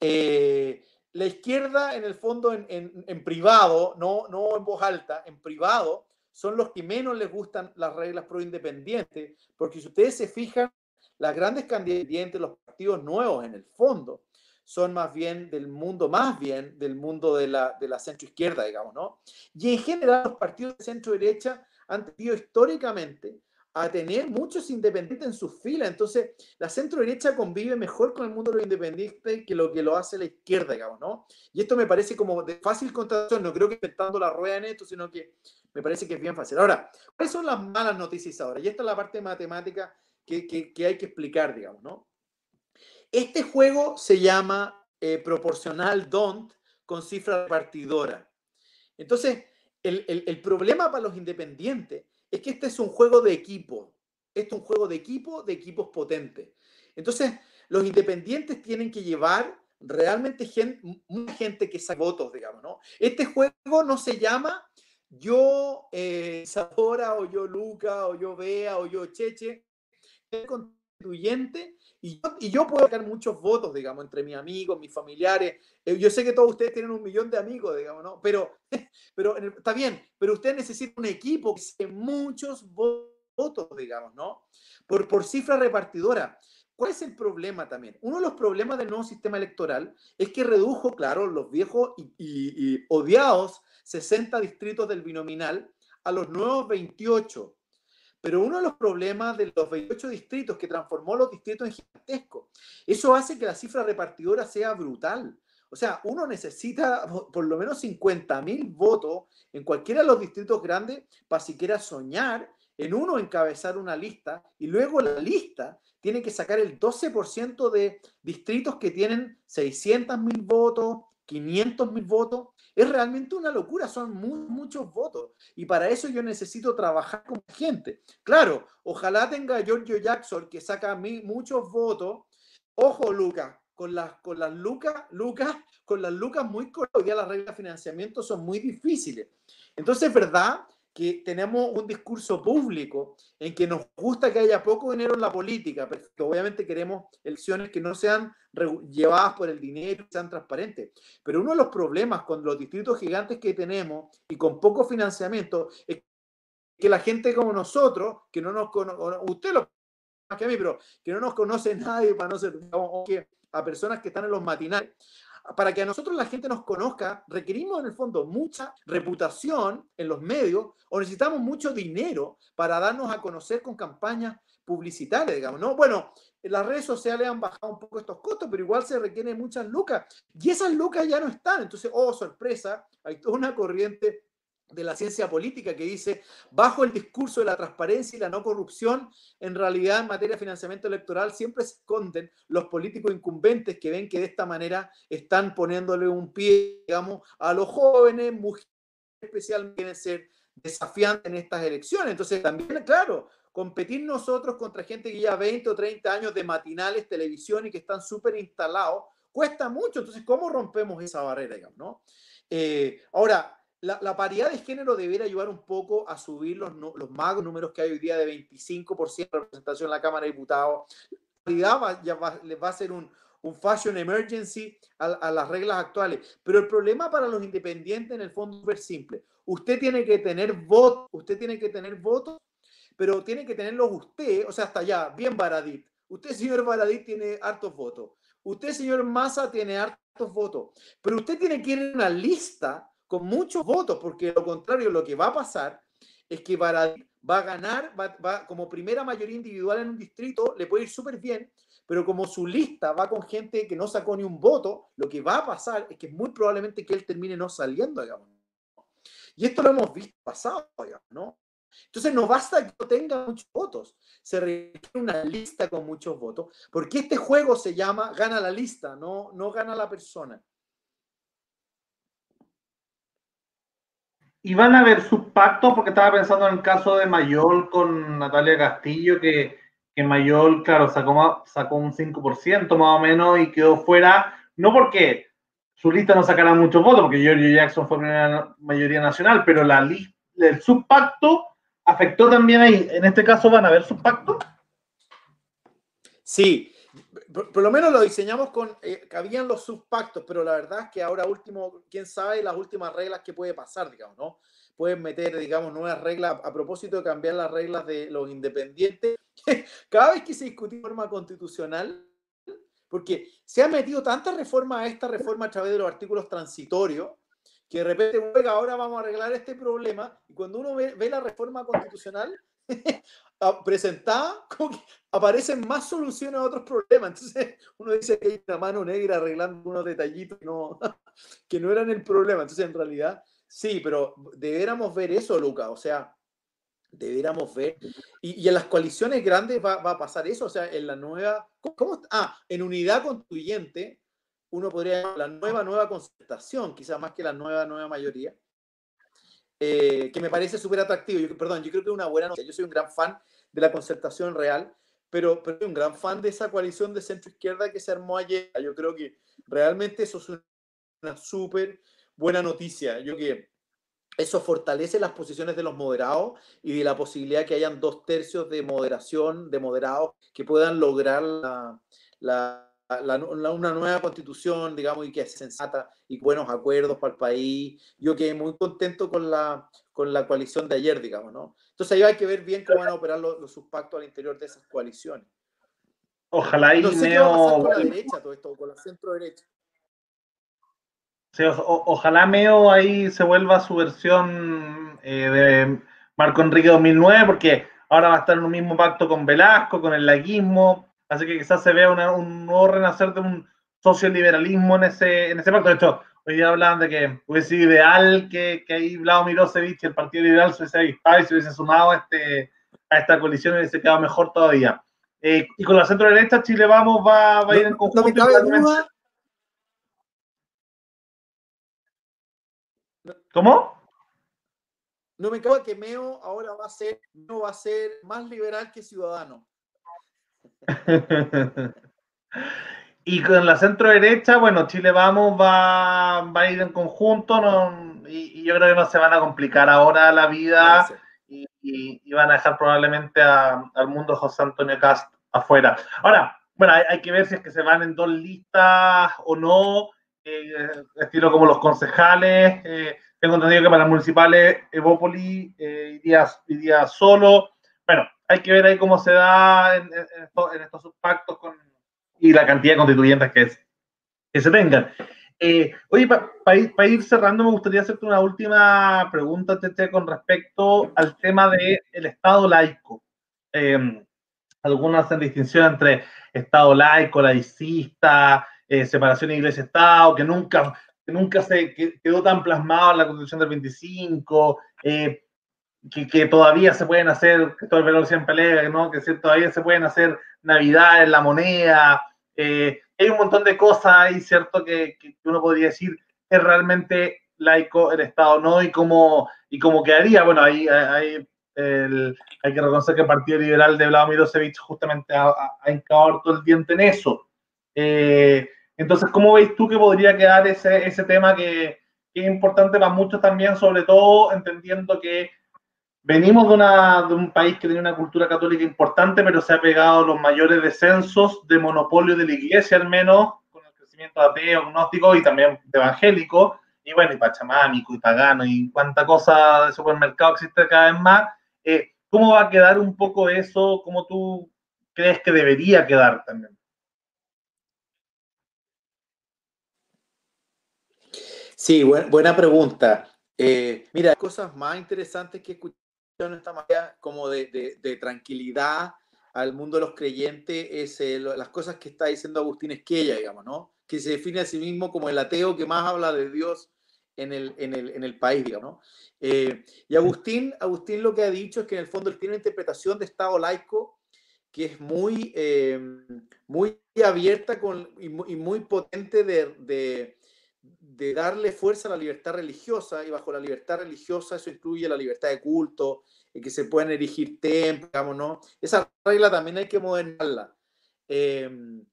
Eh, la izquierda, en el fondo, en, en, privado, no, no en voz alta, en privado, son los que menos les gustan las reglas pro independientes, porque si ustedes se fijan, las grandes candidatas, los partidos nuevos, en el fondo, son más bien del mundo, más bien del mundo de la, de la centro izquierda, digamos, ¿no? Y en general, los partidos de centro derecha han tenido históricamente a tener muchos independientes en sus filas. Entonces, la centro derecha convive mejor con el mundo de los independientes que lo que lo hace la izquierda, digamos, ¿no? Y esto me parece como de fácil contratación. No creo que inventando la rueda en esto, sino que me parece que es bien fácil. Ahora, ¿cuáles son las malas noticias ahora? Y esta es la parte matemática que, hay que explicar, digamos, ¿no? Este juego se llama eh, proporcional DONT con cifra repartidora. Entonces, el, problema para los independientes es que este es un juego de equipo. Este es un juego de equipo, de equipos potentes. Entonces, los independientes tienen que llevar realmente gente, gente que saque votos, digamos, ¿no? Este juego no se llama yo eh, o yo Luca o yo Bea o yo Cheche constituyente y yo, puedo sacar muchos votos, digamos, entre mis amigos, mis familiares. Eh, yo sé que todos ustedes tienen un millón de amigos, digamos, ¿no? Pero, pero está bien, pero usted necesita un equipo que saque muchos votos, digamos, ¿no? Por, por cifra repartidora. ¿Cuál es el problema también? Uno de los problemas del nuevo sistema electoral es que redujo, claro, los viejos y odiados 60 distritos del binominal a los nuevos 28. Pero uno de los problemas de los 28 distritos que transformó los distritos en gigantescos, eso hace que la cifra repartidora sea brutal. O sea, uno necesita por lo menos 50 mil votos en cualquiera de los distritos grandes para siquiera soñar en uno encabezar una lista y luego la lista tiene que sacar el 12% de distritos que tienen 600 mil votos, 500 mil votos, es realmente una locura, son muchos votos. Y para eso yo necesito trabajar con gente. Claro, ojalá tenga Giorgio Jackson que saca a mí muchos votos. Ojo, Lucas, con las, con las lucas, Lucas, con las lucas muy cortas, las reglas de financiamiento son muy difíciles. Entonces, es verdad que tenemos un discurso público en que nos gusta que haya poco dinero en la política, pero obviamente queremos elecciones que no sean llevadas por el dinero, y sean transparentes. Pero uno de los problemas con los distritos gigantes que tenemos y con poco financiamiento es que la gente como nosotros, que no nos conoce, usted lo que a mí, pero que no nos conoce nadie para no ser, a personas que están en los matinales. Para que a nosotros la gente nos conozca, requerimos en el fondo mucha reputación en los medios o necesitamos mucho dinero para darnos a conocer con campañas publicitarias, digamos, ¿no? Bueno, las redes sociales han bajado un poco estos costos, pero igual se requieren muchas lucas y esas lucas ya no están. Entonces, oh, sorpresa, hay toda una corriente de la ciencia política que dice, bajo el discurso de la transparencia y la no corrupción, en realidad en materia de financiamiento electoral siempre se esconden los políticos incumbentes que ven que de esta manera están poniéndole un pie, digamos, a los jóvenes, mujeres especialmente quieren ser desafiantes en estas elecciones. Entonces también, claro, competir nosotros contra gente que lleva 20 o 30 años de matinales, televisión y que están súper instalados, cuesta mucho. Entonces, ¿cómo rompemos esa barrera, digamos, no? Eh, ahora, la, paridad de género debería ayudar un poco a subir los, los magos números que hay hoy día de 25% de representación en la Cámara de Diputados. La paridad ya va, les va a ser un, un fashion emergency a, a, las reglas actuales. Pero el problema para los independientes en el fondo es súper simple. Usted tiene que tener votos, usted tiene que tener votos, pero tiene que tenerlos usted, o sea, hasta allá, bien Baradit. Usted, señor Baradit, tiene hartos votos. Usted, señor Massa, tiene hartos votos. Pero usted tiene que ir en una lista con muchos votos, porque lo contrario, lo que va a pasar es que va a ganar, va, como primera mayoría individual en un distrito, le puede ir súper bien, pero como su lista va con gente que no sacó ni un voto, lo que va a pasar es que muy probablemente que él termine no saliendo, digamos. Y esto lo hemos visto pasado, digamos, ¿no? Entonces no basta que tenga muchos votos, se requiere una lista con muchos votos, porque este juego se llama gana la lista, no, no gana la persona. ¿Y van a haber sus pactos? Porque estaba pensando en el caso de Mayol con Natalia Castillo, que, que Mayol, claro, sacó, sacó un 5% más o menos y quedó fuera, no porque su lista no sacara muchos votos, porque Giorgio Jackson fue primera mayoría nacional, pero la el subpacto afectó también ahí. En este caso, ¿van a haber subpacto? Sí, por, lo menos lo diseñamos con, eh, habían los subpactos, pero la verdad es que ahora último, quién sabe las últimas reglas que puede pasar, digamos, ¿no? Pueden meter, digamos, nuevas reglas a propósito de cambiar las reglas de los independientes. Cada vez que se discute forma constitucional, porque se ha metido tanta reforma a esta reforma a través de los artículos transitorios, que de repente, oiga, ahora vamos a arreglar este problema, y cuando uno ve, ve la reforma constitucional, presentada, como que aparecen más soluciones a otros problemas. Entonces uno dice que hay una mano negra arreglando unos detallitos que no, que no eran el problema. Entonces en realidad sí, pero deberíamos ver eso, Luca. O sea, deberíamos ver. Y, en las coaliciones grandes va, a pasar eso. O sea, en la nueva... ¿cómo, ah, en unidad constituyente, uno podría la nueva, nueva concertación, quizás más que la nueva, nueva mayoría eh, que me parece súper atractivo. Perdón, yo creo que es una buena noticia. Yo soy un gran fan de la concertación real, pero, soy un gran fan de esa coalición de centro-izquierda que se armó ayer. Yo creo que realmente eso es una súper buena noticia. Yo creo que eso fortalece las posiciones de los moderados y de la posibilidad que hayan dos tercios de moderación, de moderados, que puedan lograr la una nueva constitución, digamos, y que es sensata y buenos acuerdos para el país. Yo quedé muy contento con la, con la coalición de ayer, digamos, ¿no? Entonces ahí hay que ver bien cómo van a operar los, los subpactos al interior de esas coaliciones. Ojalá y no sé qué va a pasar con la derecha, todo esto, con la centro derecha. Sí, o, ojalá Meo ahí se vuelva su versión eh, de Marco Enrique 2009, porque ahora va a estar en un mismo pacto con Velasco, con el laguismo, Así que quizás se vea un nuevo renacer de un socioliberalismo en ese, en ese pacto. De hecho, hoy día hablaban de que hubiese sido ideal que, que ahí Vlado Milosevic el Partido Liberal se hubiese avispado y se hubiese sumado a, este, a esta coalición y hubiese quedado mejor todavía. Eh, y con la centro derecha, Chile Vamos va, va a ir en conjunto. ¿Cómo? No me cabe que Meo ahora va a ser, no va a ser más liberal que ciudadano. y con la centro derecha, bueno, Chile Vamos va, va a ir en conjunto no, y, yo creo que no se van a complicar ahora la vida y, y, van a dejar probablemente al mundo José Antonio Cast afuera. Ahora, bueno, hay, que ver si es que se van en dos listas o no, eh, estilo como los concejales. Eh, tengo entendido que para municipales Evópoli eh, iría, iría solo. Bueno, hay que ver ahí cómo se da en, estos, pactos con, y la cantidad de constituyentes que, se tengan. Eh, oye, para ir, cerrando, me gustaría hacerte una última pregunta, Tete, con respecto al tema del el Estado laico. Em, algunas hacen distinción entre Estado laico, laicista, eh, separación iglesia-Estado, que nunca, que nunca se quedó tan plasmado en la Constitución del 25, eh, que, todavía se pueden hacer, que todo el valor siempre alega, ¿no? que todavía se pueden hacer Navidad en la moneda. Eh, hay un montón de cosas ahí, ¿cierto? Que, uno podría decir es realmente laico el Estado, ¿no? Y cómo, y cómo quedaría. Bueno, ahí, hay que reconocer que el Partido Liberal de Vladimir Milosevic justamente ha, ha, todo el diente en eso. Eh, entonces, ¿cómo veis tú que podría quedar ese, ese tema que, que, es importante para muchos también, sobre todo entendiendo que venimos de, una, de un país que tiene una cultura católica importante, pero se ha pegado los mayores descensos de monopolio de la iglesia, al menos, con el crecimiento ateo, agnóstico y también evangélico, y bueno, y pachamánico, y pagano, y cuánta cosa de supermercado existe cada vez más. Eh, ¿Cómo va a quedar un poco eso? ¿Cómo tú crees que debería quedar también? Sí, buena pregunta. Eh, mira, cosas más interesantes que escuché esta manera como de, tranquilidad al mundo de los creyentes es eh, las cosas que está diciendo Agustín Esquella, digamos, ¿no? Que se define a sí mismo como el ateo que más habla de Dios en el, en el, país, digamos, ¿no? Eh, y Agustín, Agustín lo que ha dicho es que en el fondo él tiene una interpretación de Estado laico que es muy, eh, muy abierta con, y, muy, potente de, de darle fuerza a la libertad religiosa y bajo la libertad religiosa eso incluye la libertad de culto, y que se pueden erigir templos, ¿no? Esa regla también hay que modernarla. Em,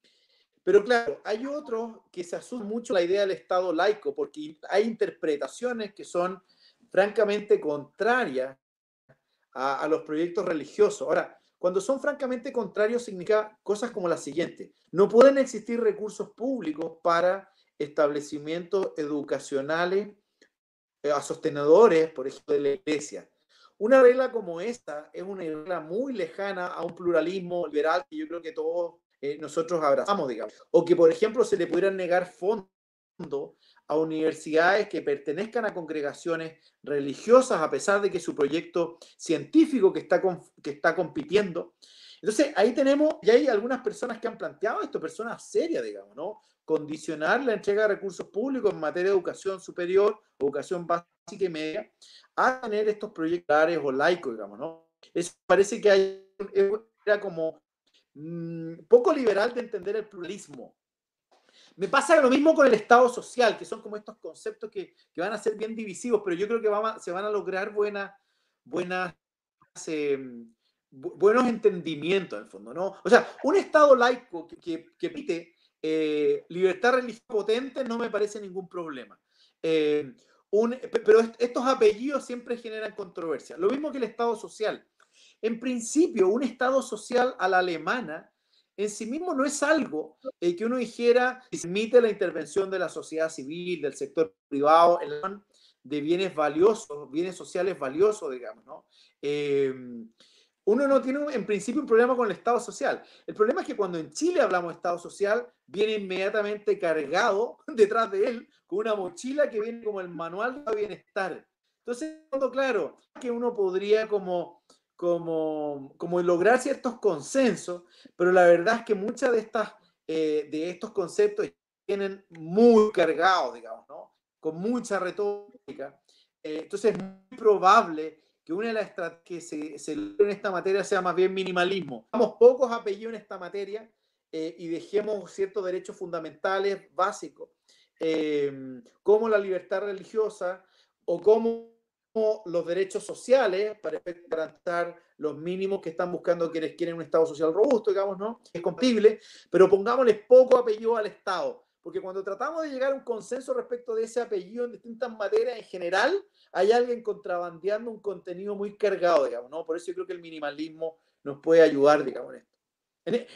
pero claro, hay otros que se asumen mucho la idea del Estado laico, porque hay interpretaciones que son francamente contrarias a, a los proyectos religiosos. Ahora, cuando son francamente contrarios significa cosas como la siguiente. No pueden existir recursos públicos para establecimientos educacionales eh, a sostenedores, por ejemplo, de la iglesia. Una regla como esta es una regla muy lejana a un pluralismo liberal que yo creo que todos eh, nosotros abrazamos, digamos. O que, por ejemplo, se le pudieran negar fondos a universidades que pertenezcan a congregaciones religiosas a pesar de que su proyecto científico que está, que está compitiendo. Entonces, ahí tenemos, y hay algunas personas que han planteado esto, personas serias, digamos, ¿no? Condicionar la entrega de recursos públicos en materia de educación superior, educación básica y media, a tener estos proyectos o laicos, digamos, ¿no? Eso parece que hay, era como mm, poco liberal de entender el pluralismo. Me pasa lo mismo con el Estado social, que son como estos conceptos que, que van a ser bien divisivos, pero yo creo que se van a lograr buenas, buenas, em, buenos entendimientos, en el fondo, ¿no? O sea, un Estado laico que, que, que pite eh, libertad religiosa potente no me parece ningún problema. Eh, pero estos apellidos siempre generan controversia. Lo mismo que el Estado social. En principio, un Estado social a la alemana en sí mismo no es algo eh, que uno dijera permite la intervención de la sociedad civil, del sector privado, de bienes valiosos, bienes sociales valiosos, digamos, ¿no? Uno no tiene en principio un problema con el Estado social. El problema es que cuando en Chile hablamos de Estado social, viene inmediatamente cargado detrás de él con una mochila que viene como el manual de bienestar. Entonces, claro, que uno podría como, como, como lograr ciertos consensos, pero la verdad es que muchas de, estas, eh, de estos conceptos vienen muy cargados, digamos, ¿no? Con mucha retórica. Eh, entonces, es muy probable que una de las que se, se en esta materia sea más bien minimalismo. Damos pocos apellidos en esta materia eh, y dejemos ciertos derechos fundamentales básicos, eh, como la libertad religiosa o como los derechos sociales para garantizar los mínimos que están buscando quienes quieren un Estado social robusto, digamos, ¿no? Es compatible, pero pongámosle poco apellido al Estado, porque cuando tratamos de llegar a un consenso respecto de ese apellido en distintas materias en general, hay alguien contrabandeando un contenido muy cargado, digamos, ¿no? Por eso yo creo que el minimalismo nos puede ayudar, digamos, en esto.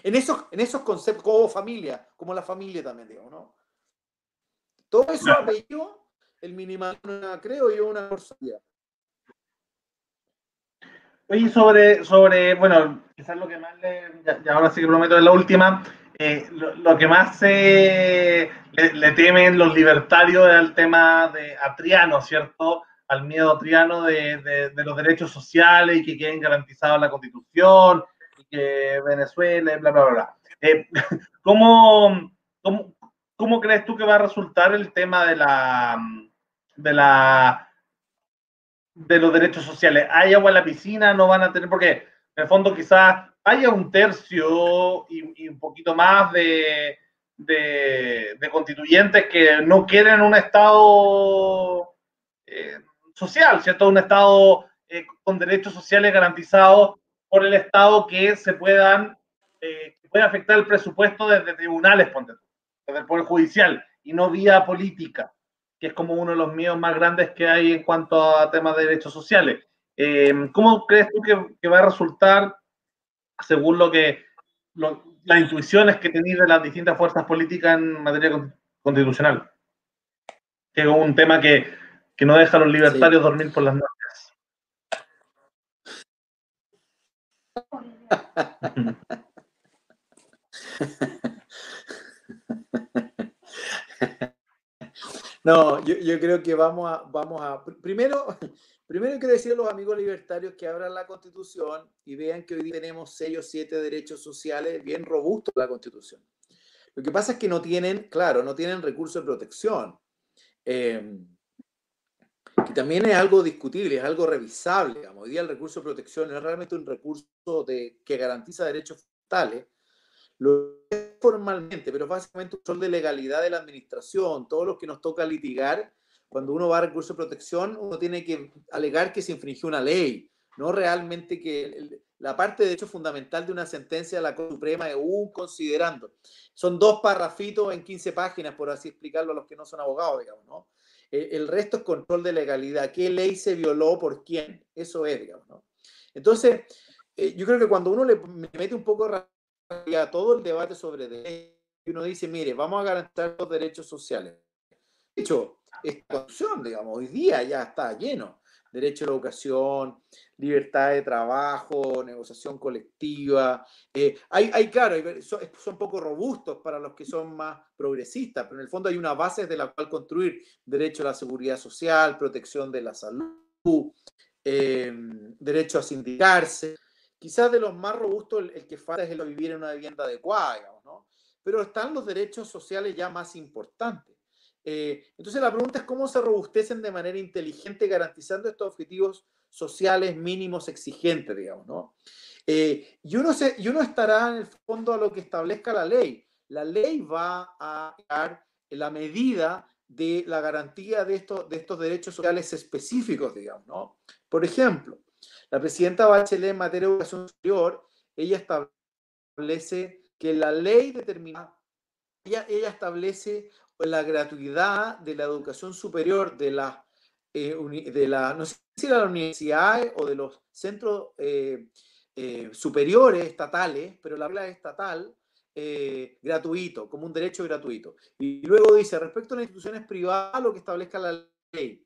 En, esos, en esos conceptos, como familia, como la familia también, digamos, ¿no? Todo eso apellido, el minimalismo, creo yo, una cosa. Oye, sobre, sobre, bueno, quizás lo que más le, ya, ahora sí que prometo es la última, eh, lo, que más le, temen los libertarios es el tema de Atriano, ¿cierto? Al miedo Atriano de, los derechos sociales y que queden garantizados en la Constitución y que Venezuela, bla, bla, bla. Eh, ¿cómo, cómo, crees tú que va a resultar el tema de la, de la de los derechos sociales? ¿Hay agua en la piscina? ¿No van a tener? Porque en el fondo quizás haya un tercio y, un poquito más de, de, constituyentes que no quieren un Estado eh, social, ¿cierto? Un Estado eh, con derechos sociales garantizados por el Estado que se puedan, eh, que pueda afectar el presupuesto desde tribunales, desde el Poder Judicial y no vía política, que es como uno de los miedos más grandes que hay en cuanto a temas de derechos sociales. ¿Cómo crees tú que, va a resultar según lo que las intuiciones que tenéis de las distintas fuerzas políticas en materia constitucional. Que es un tema que, no deja a los libertarios dormir por las noches. No, yo, yo, creo que vamos a, vamos a, primero, Primero que decir a los amigos libertarios que abran la Constitución y vean que hoy tenemos seis o siete derechos sociales bien robustos en la Constitución. Lo que pasa es que no tienen, claro, no tienen recursos de protección. Eh, que también es algo discutible, es algo revisable. Hoy día el recurso de protección es realmente un recurso de, que garantiza derechos fundamentales, lo es formalmente, pero básicamente un sol de legalidad de la administración, todos los que nos toca litigar cuando uno va a recurso de protección, uno tiene que alegar que se infringió una ley, no realmente que la parte de hecho fundamental de una sentencia de la Corte Suprema es un considerando. Son dos parrafitos en 15 páginas, por así explicarlo a los que no son abogados, digamos, ¿no? El, resto es control de legalidad. ¿Qué ley se violó por quién? Eso es, digamos, ¿no? Entonces, eh, yo creo que cuando uno le mete un poco a todo el debate sobre ley, uno dice, mire, vamos a garantizar los derechos sociales. De hecho, esta opción, digamos, hoy día ya está lleno. Derecho a la educación, libertad de trabajo, negociación colectiva. Eh, hay, hay, claro, son, poco robustos para los que son más progresistas, pero en el fondo hay una base de la cual construir derecho a la seguridad social, protección de la salud, eh, derecho a sindicarse. Quizás de los más robustos el, que falta es el vivir en una vivienda adecuada, digamos, ¿no? Pero están los derechos sociales ya más importantes. Eh, entonces la pregunta es cómo se robustecen de manera inteligente garantizando estos objetivos sociales mínimos exigentes, digamos, ¿no? Eh, y, uno se, y uno estará en el fondo a lo que establezca la ley. La ley va a dar la medida de la garantía de estos, de estos derechos sociales específicos, digamos, ¿no? Por ejemplo, la presidenta Bachelet en materia de educación superior, ella establece que la ley determina, ella, ella establece la gratuidad de la educación superior de la, eh, de la no sé si de la universidad o de los centros eh, eh, superiores estatales, pero la regla es estatal, gratuito, como un derecho gratuito. Y luego dice, respecto a las instituciones privadas, lo que establezca la ley.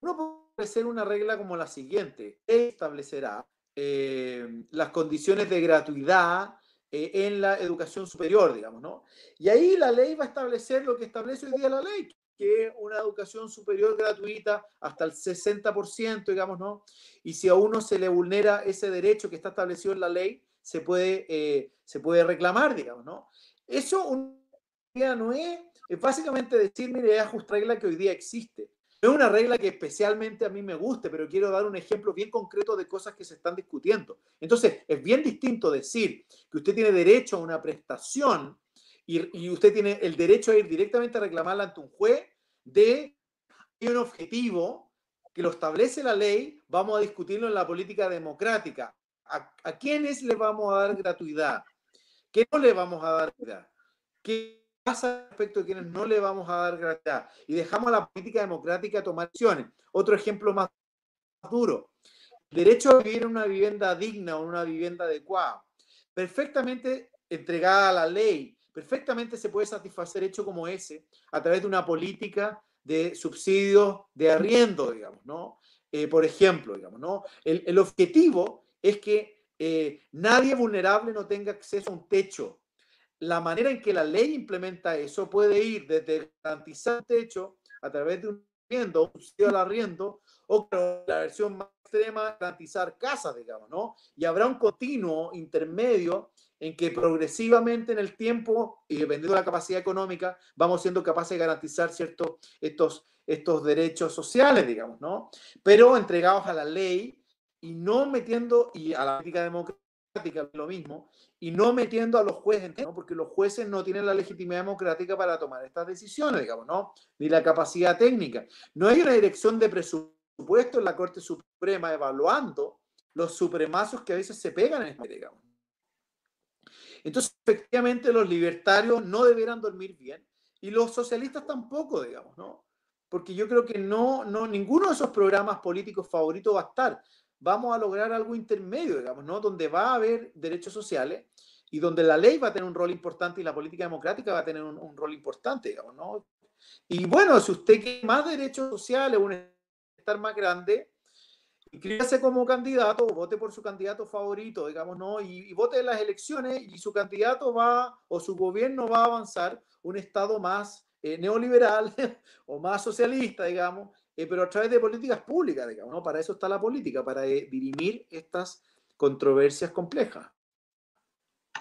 Uno puede establecer una regla como la siguiente, establecerá las condiciones de gratuidad eh, en la educación superior, digamos, ¿no? Y ahí la ley va a establecer lo que establece hoy día la ley, que es una educación superior gratuita hasta el 60%, digamos, ¿no? Y si a uno se le vulnera ese derecho que está establecido en la ley, se puede, eh, se puede reclamar, digamos, ¿no? Eso un no es, es básicamente decir, mire, es justa regla que hoy día existe. Es una regla que especialmente a mí me guste, pero quiero dar un ejemplo bien concreto de cosas que se están discutiendo. Entonces, es bien distinto decir que usted tiene derecho a una prestación y, usted tiene el derecho a ir directamente a reclamarla ante un juez de un objetivo que lo establece la ley, vamos a discutirlo en la política democrática. ¿A, a quiénes le vamos a dar gratuidad? ¿Qué no le vamos a dar gratuidad? ¿Qué pasa respecto a quienes no le vamos a dar gratuidad y dejamos a la política democrática tomar acciones. Otro ejemplo más duro. Derecho a vivir en una vivienda digna o una vivienda adecuada. Perfectamente entregada a la ley, perfectamente se puede satisfacer hecho como ese a través de una política de subsidios de arriendo, digamos, ¿no? eh, por ejemplo, digamos, ¿no? El, objetivo es que eh, nadie vulnerable no tenga acceso a un techo. La manera en que la ley implementa eso puede ir desde garantizar un techo a través de un arriendo, un sitio al arriendo, o la versión más extrema, garantizar casas, digamos, ¿no? Y habrá un continuo intermedio en que progresivamente en el tiempo, y dependiendo de la capacidad económica, vamos siendo capaces de garantizar ciertos estos, estos derechos sociales, digamos, ¿no? Pero entregados a la ley y no metiendo, y a la política democrática lo mismo, y no metiendo a los jueces, ¿no? porque los jueces no tienen la legitimidad democrática para tomar estas decisiones, digamos, ¿no? Ni la capacidad técnica. No hay una dirección de presupuesto en la Corte Suprema evaluando los supremazos que a veces se pegan en este, digamos. Entonces, efectivamente, los libertarios no deberán dormir bien y los socialistas tampoco, digamos, ¿no? Porque yo creo que no, no, ninguno de esos programas políticos favoritos va a estar. Vamos a lograr algo intermedio, digamos, ¿no? Donde va a haber derechos sociales y donde la ley va a tener un rol importante y la política democrática va a tener un, rol importante, digamos, ¿no? Y bueno, si usted quiere más derechos sociales, un estar más grande, inscríbase como candidato, vote por su candidato favorito, digamos, ¿no? Y, vote en las elecciones y su candidato va o su gobierno va a avanzar un Estado más eh, neoliberal o más socialista, digamos, eh, pero a través de políticas públicas, digamos, ¿no? Para eso está la política, para eh, dirimir estas controversias complejas.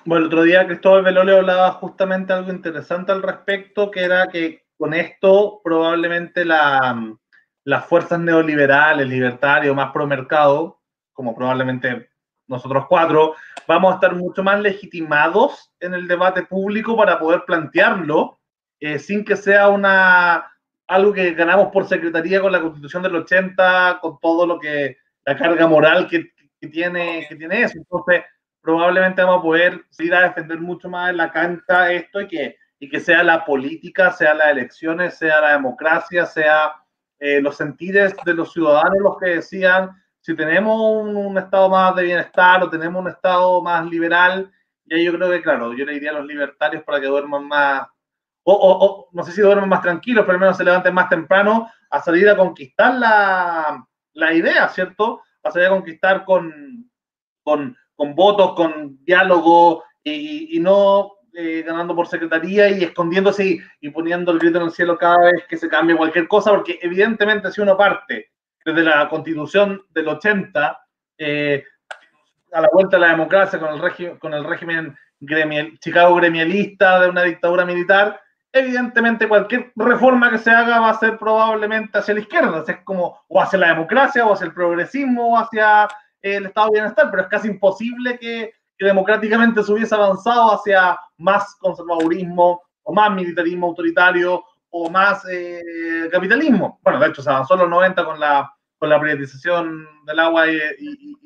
Bueno, el otro día Cristóbal Velole hablaba justamente algo interesante al respecto, que era que con esto probablemente la, las fuerzas neoliberales, libertarios, más pro mercado, como probablemente nosotros cuatro, vamos a estar mucho más legitimados en el debate público para poder plantearlo eh, sin que sea una algo que ganamos por secretaría con la constitución del 80, con todo lo que la carga moral que, tiene, que tiene eso. Entonces, probablemente vamos a poder ir a defender mucho más en la cancha esto y que, y que sea la política, sea las elecciones, sea la democracia, sea eh, los sentires de los ciudadanos los que decían, si tenemos un, estado más de bienestar o tenemos un estado más liberal, y ahí yo creo que, claro, yo le diría a los libertarios para que duerman más, o, o, no sé si duerman más tranquilos, pero al menos se levanten más temprano a salir a conquistar la, la idea, ¿cierto? A salir a conquistar con, con, con votos, con diálogo y, y no eh, ganando por secretaría y escondiéndose y, poniendo el grito en el cielo cada vez que se cambie cualquier cosa, porque evidentemente si uno parte desde la constitución del 80, eh, a la vuelta de la democracia con el, con el régimen gremial, Chicago gremialista de una dictadura militar, evidentemente cualquier reforma que se haga va a ser probablemente hacia la izquierda, es como o hacia la democracia, o hacia el progresismo, o hacia el estado de bienestar, pero es casi imposible que que democráticamente se hubiese avanzado hacia más conservadurismo o más militarismo autoritario o más eh, capitalismo. Bueno, de hecho se avanzó en los 90 con la, con la privatización del agua y,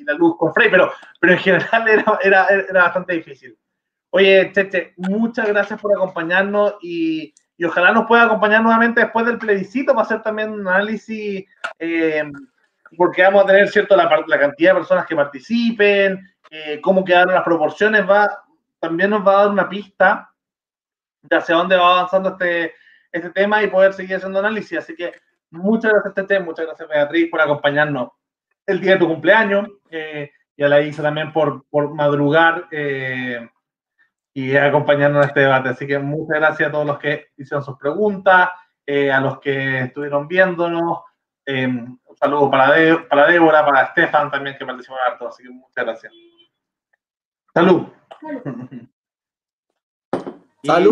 la luz con Frey, pero, pero en general era, era, era, bastante difícil. Oye, Cheche, muchas gracias por acompañarnos y, y, ojalá nos pueda acompañar nuevamente después del plebiscito para hacer también un análisis, eh, porque vamos a tener, ¿cierto?, la, cantidad de personas que participen, eh, cómo quedaron las proporciones, va, también nos va a dar una pista de hacia dónde va avanzando este, este tema y poder seguir haciendo análisis. Así que muchas gracias, Tete, muchas gracias, Beatriz, por acompañarnos el día de tu cumpleaños eh, y a la Isa también por, por madrugar y acompañarnos en este debate. Así que muchas gracias a todos los que hicieron sus preguntas, a los que estuvieron viéndonos. un saludo para, para Débora, para Estefan también que participó en harto. Así que muchas gracias. Salud. Salud.